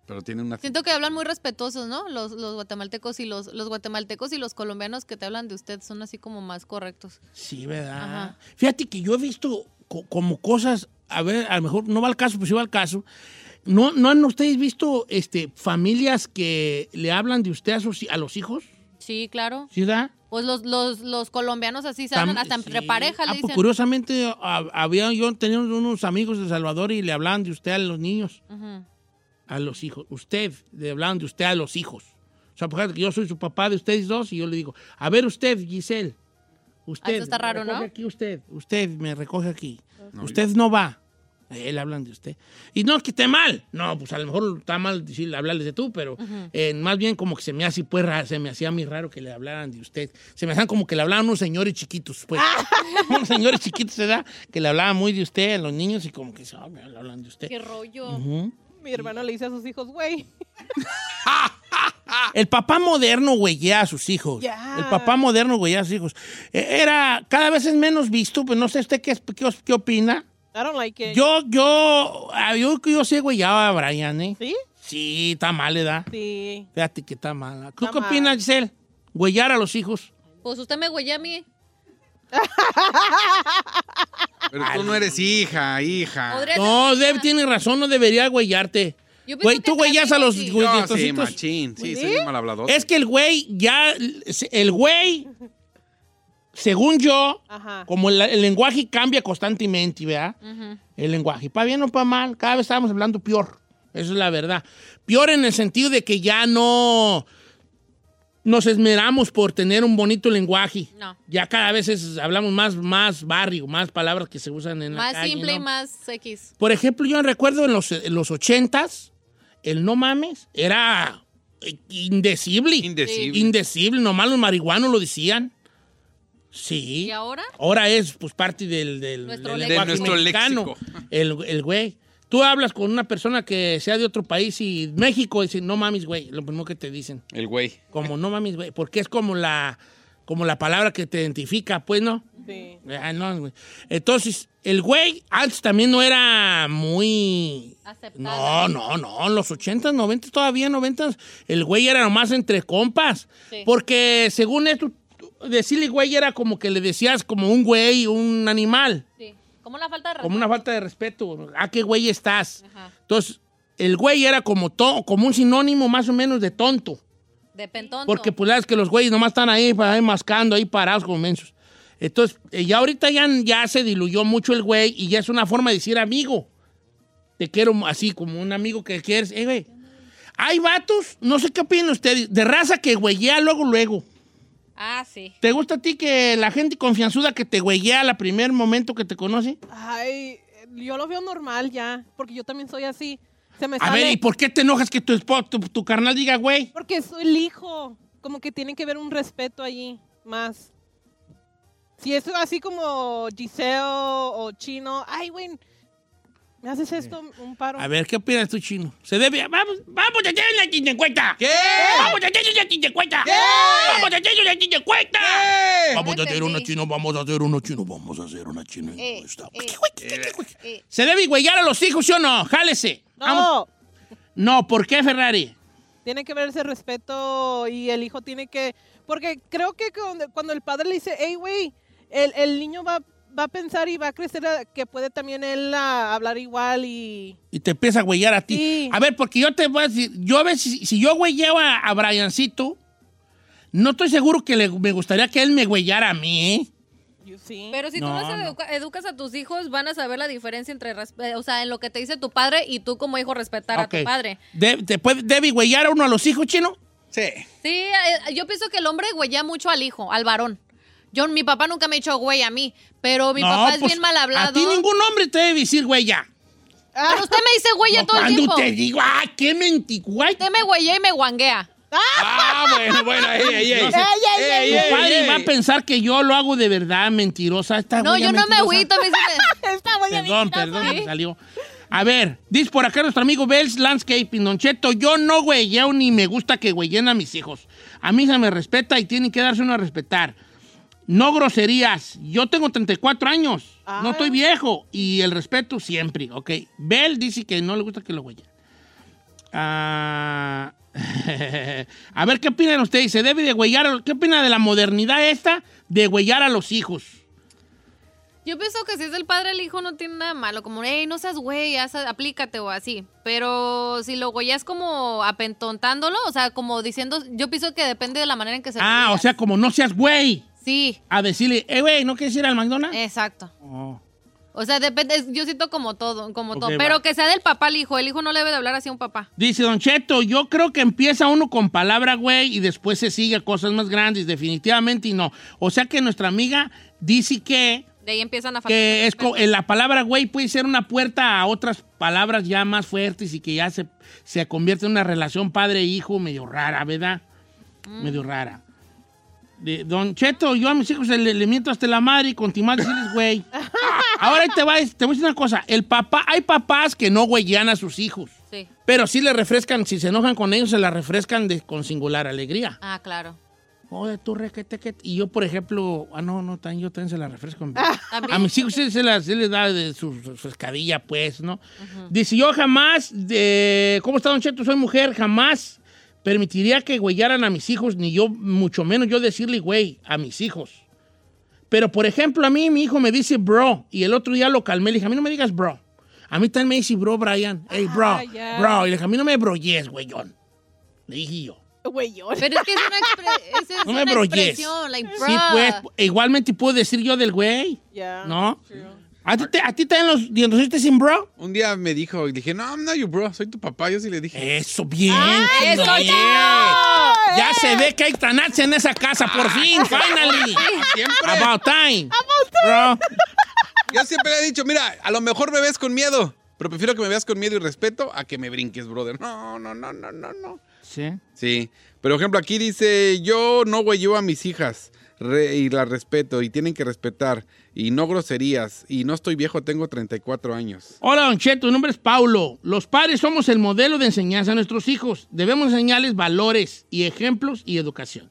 Pero tienen una.
Siento que hablan muy respetuosos, ¿no? Los, los guatemaltecos y los, los guatemaltecos y los colombianos que te hablan de usted son así como más correctos.
Sí, ¿verdad?
Ajá.
Fíjate que yo he visto co- como cosas, a ver, a lo mejor no va al caso, pero sí va al caso. ¿No, ¿No han ustedes visto este, familias que le hablan de usted a, sus, a los hijos?
Sí, claro.
¿Sí, da?
Pues los, los, los colombianos así se hablan, hasta entre
sí.
parejas
Ah,
le
pues
dicen.
curiosamente, a- había yo tenía unos amigos de Salvador y le hablaban de usted a los niños,
Ujú.
a los hijos. Usted, le hablaban de usted a los hijos. O sea, por ejemplo, yo soy su papá de ustedes dos y yo le digo, a ver usted, Giselle, usted.
Ah, eso está
me
raro,
recoge
¿no?
aquí usted, usted me recoge aquí. usted no va. Él hablan de usted. Y no es que esté mal. No, pues a lo mejor está mal decir, hablarles de tú, pero eh, más bien como que se me hace pues raro, se me hacía muy raro que le hablaran de usted. Se me hacían como que le hablaban unos señores chiquitos, pues. unos señores chiquitos, ¿verdad? Que le hablaban muy de usted a los niños y como que oh, me hablan de usted.
Qué rollo.
Mi hermano le dice a sus hijos, güey.
El papá moderno güeyea a sus hijos.
Ya.
El papá moderno güeyea a sus hijos. Eh, Era, cada vez es menos visto, pues no sé usted qué, qué, qué opina.
I don't like it.
Yo, yo, yo, yo sí güeyaba a Brian, ¿eh?
¿Sí?
Sí, está mal, ¿verdad?
Sí.
Fíjate que está mal. ¿Tú
Está
qué
mal.
opinas, Giselle? Güeyar a los hijos.
Pues usted me huella a mí.
Pero tú no eres hija, hija.
No, Deb tiene razón, no debería güeyarte. Güey, tú güeyas a los güey-
No, sí, machín. Sí, soy un mal hablador.
Es que el güey ya, el güey, según yo,
Ajá.
como el, el lenguaje cambia constantemente, ¿verdad? El lenguaje, para bien o para mal, cada vez estamos hablando peor. Esa es la verdad. Peor en el sentido de que ya no nos esmeramos por tener un bonito lenguaje.
No.
Ya cada vez es- hablamos más, más barrio, más palabras que se usan en la
Más
calle,
simple y más X.
Por ejemplo, yo recuerdo en los, en los 80s, el no mames era eh, indecible.
Indecible.
Indecible, nomás los marihuanos lo decían. Sí.
¿Y ahora?
Ahora es pues parte del, del,
Nuestro
del
léxico.
lenguaje
De nuestro
mexicano.
léxico.
El, el güey. Tú hablas con una persona que sea de otro país y México dice, no mames, güey, lo primero que te dicen.
El güey.
Como no mames, güey, porque es como la, como la palabra que te identifica, pues, ¿no?
Sí.
Ah, no. Entonces, el güey antes también no era muy...
Aceptada.
No, no, no, en los 80, 90, todavía 90, el güey era nomás entre compas.
Sí.
Porque según esto, decirle güey era como que le decías como un güey, un animal.
Sí. Como una falta de
Como una falta de respeto. ¿A qué güey estás?
Ajá.
Entonces, el güey era como, to- como un sinónimo más o menos de tonto.
De pentón.
Porque pues la verdad es que los güeyes nomás están ahí, ahí mascando, ahí parados como mensos. Entonces, eh, ya ahorita ya, ya se diluyó mucho el güey y ya es una forma de decir amigo. Te quiero así, como un amigo que quieres. Eh, güey. Hay vatos, no sé qué opinan ustedes, de raza que güeyea luego, luego.
Ah, sí.
¿Te gusta a ti que la gente confianzuda que te güeyea al primer momento que te conoce?
Ay, yo lo veo normal ya, porque yo también soy así. Se me
A ver, ¿y por qué te enojas que tu, tu, tu carnal diga güey?
porque soy el hijo. Como que tiene que ver un respeto allí más. Si es así como Giselle o Chino, ay, güey, ¿me haces esto un paro?
A ver, ¿qué opinas tú, chino? Se debe. Vamos, vamos a hacer una chincuenta.
¿Qué?
Vamos a hacer una chincuenta.
¿Qué?
Vamos a hacer una.
¿Qué?
Vamos a hacer una chino, vamos a hacer una chino, vamos a hacer una chino
Eh, eh, eh.
¿Se debe güeyar a los hijos, sí o no? Jálese. Vamos.
No,
No, ¿por qué, Ferrari?
tiene que ver ese respeto y el hijo tiene que... Porque creo que cuando, cuando el padre le dice, hey, güey, el, el niño va, va a pensar y va a crecer que puede también él ah, hablar igual y...
Y te empieza a güeyar a ti.
Sí.
A ver, porque yo te voy a decir, yo a ver si, si yo güeyeo a, a Briancito, no estoy seguro que le- me gustaría que él me güeyara a mí, ¿eh?
Sí.
Pero si
No,
tú
no.
educa- educas a tus hijos, van a saber la diferencia entre, eh, o sea, en lo que te dice tu padre y tú como hijo respetar a tu padre.
De- ¿Te puede, ¿Debe güeyar a uno a los hijos, chino?
Sí.
Sí, eh, yo pienso que el hombre güeyea mucho al hijo, al varón. Yo, mi papá nunca me ha dicho güey a mí, pero mi
No,
papá es
pues,
bien mal hablado.
A ti ningún hombre te debe decir güeya.
Pero usted me dice güey
No,
todo el
cuando
tiempo.
te digo, ah, qué mentiguay.
Usted me güeyea y me guanguea.
Ah, bueno, bueno, ey, ey, ey. Ey,
padre
ey.
va a pensar que yo lo hago de verdad, mentirosa. Esta
No,
güeya
yo no me agüito, me...
Está muy
Perdón, perdón,
¿Sí?
me salió. A ver, dice por acá nuestro amigo Bells Landscaping, Don Cheto, yo no güeyeo ni me gusta que güeyen a mis hijos. A mí se me respeta y tienen que darse uno a respetar. No groserías. Yo tengo 34 años. No estoy viejo. Y el respeto siempre, ¿ok? Bell dice que no le gusta que lo güeyen. Ah, a ver, ¿qué opinan ustedes? ¿Se debe de güeyar? a- ¿Qué opina de la modernidad esta de güeyar a los hijos?
Yo pienso que si es del padre el hijo no tiene nada malo, como, hey, no seas güey, aplícate o así. Pero si lo güeyas como apentontándolo, o sea, como diciendo, yo pienso que depende de la manera en que se lo
Ah, o sea, como no seas güey.
Sí,
A decirle, eh, güey, ¿no quieres ir al McDonald's?
exacto.
Oh.
O sea, depende, yo siento como todo, como todo.
va.
Pero que sea del papá al hijo, el hijo no le debe de hablar así a un papá.
Dice Don Cheto, yo creo que empieza uno con palabra güey y después se sigue a cosas más grandes, definitivamente y no. O sea que nuestra amiga dice que,
De ahí empiezan a
que es la palabra güey puede ser una puerta a otras palabras ya más fuertes y que ya se, se convierte en una relación padre-hijo medio rara, ¿verdad? Medio rara. De- Don Cheto, yo a mis hijos le, le miento hasta la madre y continúo a decirles güey. Ahora te, va, te voy a decir una cosa. El papá, hay papás que no güeyan a sus hijos.
Sí.
Pero sí le refrescan, si se enojan con ellos, se la refrescan de, con singular alegría.
Ah, claro.
Oye, tú requete, que... Y yo, por ejemplo, ah, no, no, también, yo también se la refresco. A mis hijos se, las- sí les da de su refrescadilla, pues, ¿no? Dice, yo jamás, de... ¿cómo está, Don Cheto? Soy mujer, jamás permitiría que güeyaran a mis hijos, ni yo, mucho menos yo decirle güey a mis hijos. Pero, por ejemplo, a mí mi hijo me dice bro, y el otro día lo calmé, le dije, a mí no me digas bro. A mí también me dice bro, Brian. Hey, bro,
Ah,
bro. Y le dije, a mí no me broyes, güeyón. Le dije yo.
Güey, yo.
Pero es que es una, expre- es- es
No me
una expresión, like,
Sí, pues, igualmente puedo decir yo del güey,
Ya.
¿no? ¿A ti, te, ¿A ti te dan los dientositos sin bro?
Un día me dijo, y dije, no, I'm not your bro, soy tu papá. Yo sí le dije.
Eso, bien.
¡Eso,
chino, bien.
chino!
Ya se ve que hay tanache en esa casa, por fin, finally.
Siempre.
About time. Bro.
Yo siempre le he dicho, mira, a lo mejor me ves con miedo, pero prefiero que me veas con miedo y respeto a que me brinques, brother. No, no, no, no, no, no.
Sí.
Sí. Por ejemplo, aquí dice, yo no güey a mis hijas re- y las respeto y tienen que respetar y no groserías y no estoy viejo, tengo 34 años.
Hola, Don Cheto, mi nombre es Paulo. Los padres somos el modelo de enseñanza a nuestros hijos. Debemos enseñarles valores y ejemplos y educación.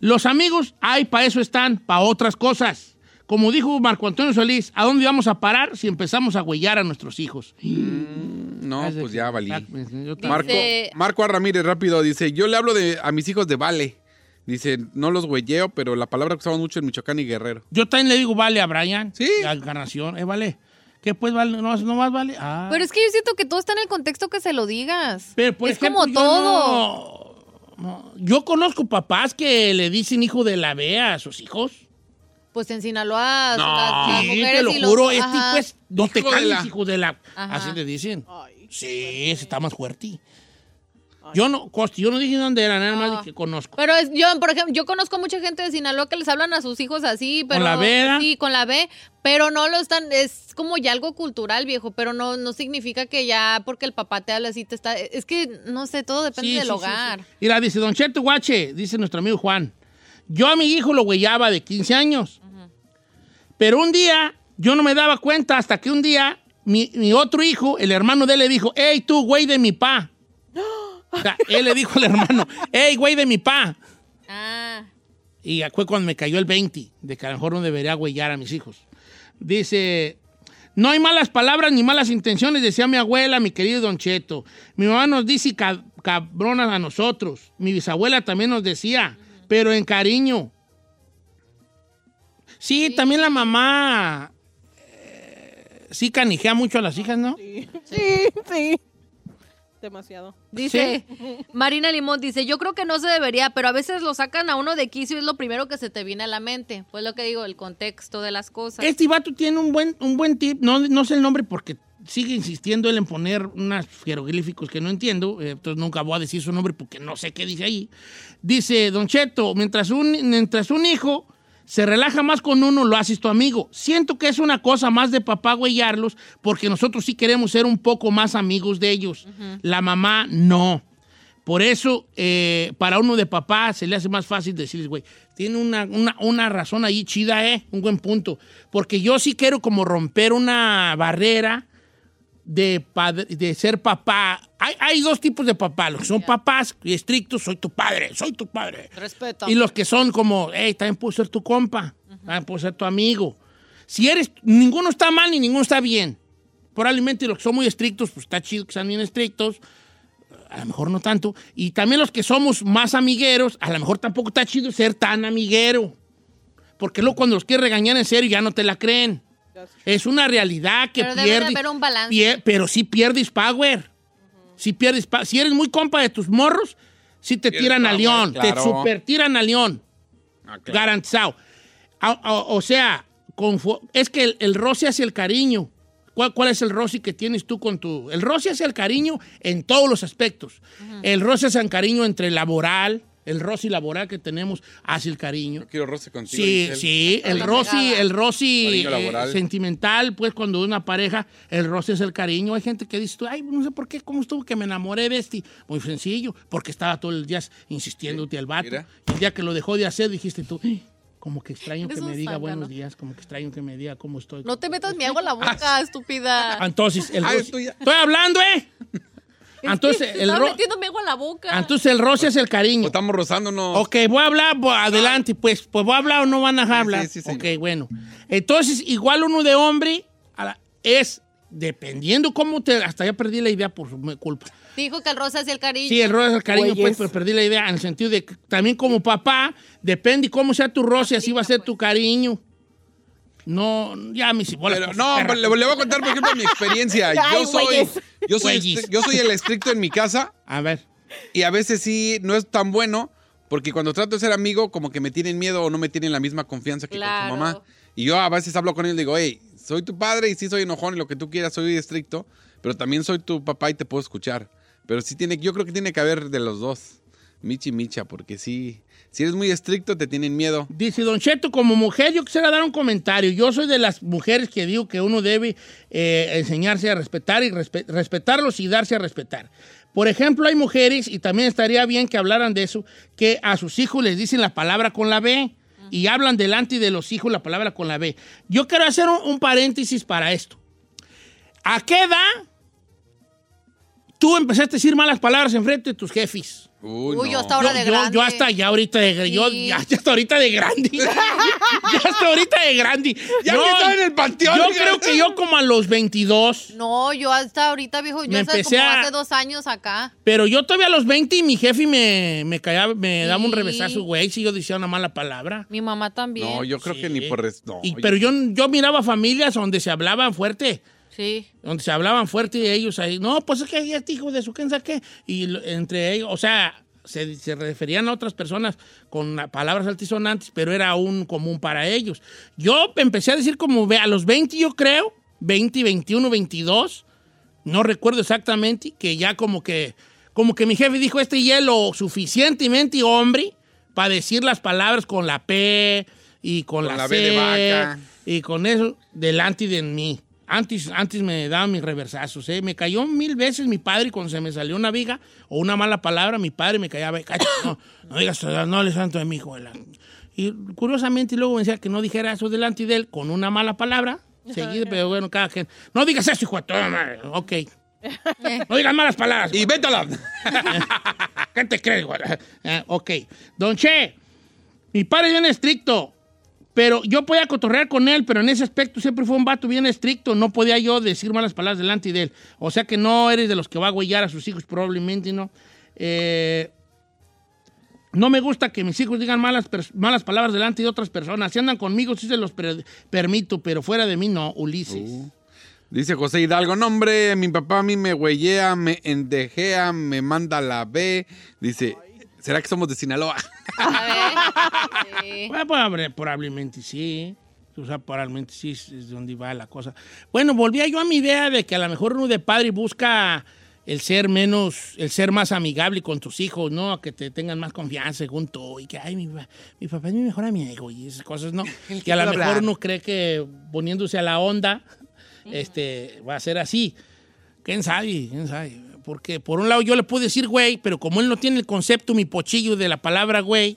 Los amigos, ay, para eso están, para otras cosas. Como dijo Marco Antonio Solís, ¿a dónde vamos a parar si empezamos a huellar a nuestros hijos?
No,
Es de
pues ya valí. Marco, Marco A. Ramírez, rápido, dice, yo le hablo de, a mis hijos de vale. Dice, no los güeyeo, pero la palabra que usamos mucho en Michoacán y Guerrero.
Yo también le digo vale a Brian.
Sí.
A Encarnación, eh, vale. ¿Qué pues vale? No, no más vale. Ah.
Pero es que yo siento que todo está en el contexto que se lo digas.
Pero, por
es
ejemplo,
como
yo
todo.
no- no. yo conozco papás que le dicen hijo de la B a sus hijos.
Pues en Sinaloa,
No.
las, las
Sí,
mujeres
te lo
y los-
juro, este
ajá.
pues, no te
Hijo
calles,
la-
hijo de la...
Ajá.
Así le dicen.
Ay,
Sí, ese está más fuerte. Yo no, Costi, yo no dije dónde era, nada más
No.
de que conozco.
Pero es, yo, por ejemplo, yo conozco mucha gente de Sinaloa que les hablan a sus hijos así, pero...
la B.
Sí, con la B, pero no lo están... Es como ya algo cultural, viejo, pero no, no significa que ya porque el papá te habla así te está... Es que, no sé, todo depende
Sí,
del
sí,
hogar.
sí. Mira, dice Don Cheto Guache, dice nuestro amigo Juan. Yo a mi hijo lo huellaba de 15 años. Pero un día, yo no me daba cuenta hasta que un día mi, mi otro hijo, el hermano de él, le dijo, hey, tú, güey de mi pa. O sea, él le dijo al hermano, hey, güey de mi pa.
Ah,
Y fue cuando me cayó el 20, de que a lo mejor no debería huellar a mis hijos. Dice, no hay malas palabras ni malas intenciones, decía mi abuela, mi querido Don Cheto. Mi mamá nos dice ca- cabronas a nosotros. Mi bisabuela también nos decía, pero en cariño. Sí, también la mamá eh, sí canijea mucho a las hijas, ¿no?
Sí, sí. Demasiado.
Dice, Marina Limón dice, yo creo que no se debería, pero a veces lo sacan a uno de quicio y es lo primero que se te viene a la mente. Pues lo que digo, el contexto de las cosas.
Este vato tiene un buen, un buen tip, no, no sé el nombre porque sigue insistiendo él en poner unos jeroglíficos que no entiendo, eh, entonces nunca voy a decir su nombre porque no sé qué dice ahí. Dice, Don Cheto, mientras un, mientras un hijo se relaja más con uno, lo haces tu amigo. Siento que es una cosa más de papá güeyarlos porque nosotros sí queremos ser un poco más amigos de ellos. La mamá no. Por eso, eh, para uno de papá se le hace más fácil decirles, güey, tiene una, una, una razón ahí chida, ¿eh? Un buen punto. Porque yo sí quiero como romper una barrera de, padre- de ser papá. Hay, hay dos tipos de papá. Los que son papás y estrictos, soy tu padre, soy tu padre.
Respeto.
Y los que son como, hey, también puedo ser tu compa, también puedo ser tu amigo. Si eres, ninguno está mal ni ninguno está bien. Probablemente los que son muy estrictos, pues está chido que sean bien estrictos. A lo mejor no tanto. Y también los que somos más amigueros, a lo mejor tampoco está chido ser tan amiguero. Porque luego cuando los quieres regañar en serio ya no te la creen. Es una realidad que
Pero debe de
pierdes.
haber un balance.
pero sí pierdes power. Sí pierdes Si eres muy compa de tus morros, sí te
Pierdes
tiran a león. Te super tiran a león.
Ah, claro.
Garantizado. A- o sea, con fu- es que el, el roce hacia el cariño. ¿Cuál, cuál es el roce que tienes tú con tu...? El roce hacia el cariño en todos los aspectos. El roce hacia el cariño entre laboral, el roce laboral que tenemos hacia el cariño.
Quiero roce contigo.
Sí,
Giselle.
sí, el
pegada.
el
Cariño
eh,
laboral.
sentimental, pues cuando una pareja, el roce es el cariño. Hay gente que dice, tú, ay, no sé por qué, cómo estuvo que me enamoré de este. Muy sencillo, porque estaba todo el día insistiéndote al vato.
Mira.
Y el día que lo dejó de hacer, dijiste tú, "Ay, como que extraño
Eres
que me diga buenos días, como que extraño que me diga cómo estoy.
No te metas mi agua en la boca, estúpida.
Ah, Entonces, el
Ay,
Estoy hablando, ¿eh? Entonces, el
estás
ro-
metiendo mi agua en la boca.
Entonces, el roce es el
O
cariño.
estamos rozándonos.
Ok, voy a hablar, voy- adelante, pues, pues voy a hablar o no van a
Sí,
hablar.
sí, sí, señor.
ok, bueno. Entonces, igual uno de hombre a la- es, dependiendo cómo te, hasta ya perdí la idea por su mi culpa.
Dijo que el rosa es el cariño.
Sí, el roce es el cariño, pues, pero perdí la idea en el sentido de que también como papá, depende cómo sea tu roce, así va a ser tu cariño. No, ya mis bolas.
Pero, no, le, le voy a contar, por ejemplo, mi experiencia.
Ay,
Yo soy, yo, soy, yo soy el estricto en mi casa
A ver.
y a veces sí no es tan bueno porque cuando trato de ser amigo, como que me tienen miedo o no me tienen la misma confianza que
Claro.
con su mamá. Y yo a veces hablo con él y digo, hey, soy tu padre y sí soy enojón y lo que tú quieras, soy estricto, pero también soy tu papá y te puedo escuchar. Pero sí tiene, yo creo que tiene que haber de los dos, Michi y Micha, porque sí, si eres muy estricto te tienen miedo.
Dice Don Cheto, como mujer yo quisiera dar un comentario. Yo soy de las mujeres que digo que uno debe eh, enseñarse a respetar y respe- respetarlos y darse a respetar. Por ejemplo, hay mujeres, y también estaría bien que hablaran de eso, que a sus hijos les dicen la palabra con la B y hablan delante de los hijos la palabra con la B. Yo quiero hacer un, un paréntesis para esto. ¿A qué edad tú empezaste a decir malas palabras enfrente de tus jefes?
Uy,
Uy, yo hasta ahora
yo,
de
yo-
grande.
yo hasta ya ahorita de grande. Yo
Sí.
ya, ya hasta ahorita de grande. ya hasta ahorita de grande.
Ya estaba en el panteón.
Yo creo que yo como a los 22.
No, yo hasta ahorita, viejo, yo
empecé
como
a-
hace dos años acá.
Pero yo todavía a los 20 y mi jefe me, me callaba, me daba un
Sí.
revesazo, güey, si yo decía una mala palabra.
Mi mamá también.
No, yo creo que
Sí.
ni por... res- No,
Y- pero yo, yo miraba familias donde se hablaban fuerte.
Sí.
donde se hablaban fuerte y ellos ahí, no, pues es que este hijo de su quién sabe qué. Y entre ellos, o sea, se, se referían a otras personas con la- palabras altisonantes, pero era un común para ellos. Yo empecé a decir como a los 20, yo creo, 20, 21, 22, no recuerdo exactamente, que ya como que, como que mi jefe dijo, este ya es lo suficientemente hombre para decir las palabras con la P y con,
Con
la,
la B
C
de vaca.
y con eso delante de mí. Antes, antes me daban mis reversazos, ¿eh? Me cayó mil veces mi padre cuando se me salió una viga o una mala palabra, mi padre me callaba, "Cállate, no, no digas, no le santo de mi hijo. de la-". Y curiosamente luego me decía que no dijera eso delante de él con una mala palabra, seguida, pero bueno, cada quien. No digas eso, hijo de toda madre. Ok. No digas malas palabras.
Y vétala.
¿Qué te crees, güey? Ah, ok. Don Che, mi padre es bien estricto, pero yo podía cotorrear con él, pero en ese aspecto siempre fue un vato bien estricto. No podía yo decir malas palabras delante de él. O sea que no eres de los que va a huellar a sus hijos, probablemente, ¿no? Eh, no me gusta que mis hijos digan malas, malas palabras delante de otras personas. Si andan conmigo, sí se los per- permito, pero fuera de mí no, Ulises.
Dice José Hidalgo, no hombre, mi papá a mí me huellea, me endejea, me manda la B. Dice, ¿será que somos de Sinaloa?
Bueno, probable- probablemente sí. O sea, probablemente sí es donde va la cosa. Bueno, volvía yo a mi idea de que a lo mejor uno de padre busca el ser menos, el ser más amigable con tus hijos, ¿no? Que te tengan más confianza según tú y que, ay, mi, mi papá es mi mejor amigo y esas cosas, ¿no? Que a lo mejor
hablar.
uno cree que poniéndose a la onda, este, va a ser así. ¿Quién sabe? ¿Quién sabe? Porque por un lado yo le puedo decir güey, pero como él no tiene el concepto, mi pochillo de la palabra güey,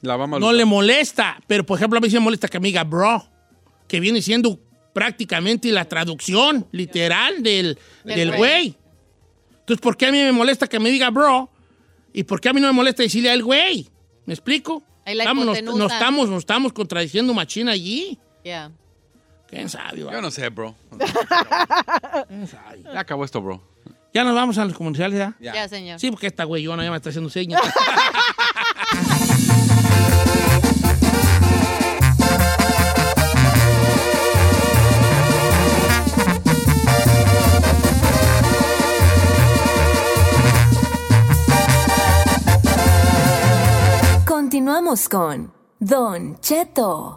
La vamos a
no le molesta. Pero, por ejemplo, a mí sí me molesta que me diga bro, que viene siendo prácticamente la traducción literal del,
Del
del
güey.
Entonces, ¿por qué a mí me molesta que me diga bro? ¿Y por qué a mí no me molesta decirle al güey? ¿Me explico?
Ahí la
Estamos- nos, nos estamos, nos estamos contradiciendo machina allí.
Ya.
¿Quién sabe?
Yo
va?
no sé, bro.
¿Quién sabe?
Ya acabó esto, bro.
Ya nos vamos a los comerciales, ¿ya?
Ya.
Ya, señor.
Sí, porque esta güeyona ya me está haciendo señas.
Continuamos con Don Cheto.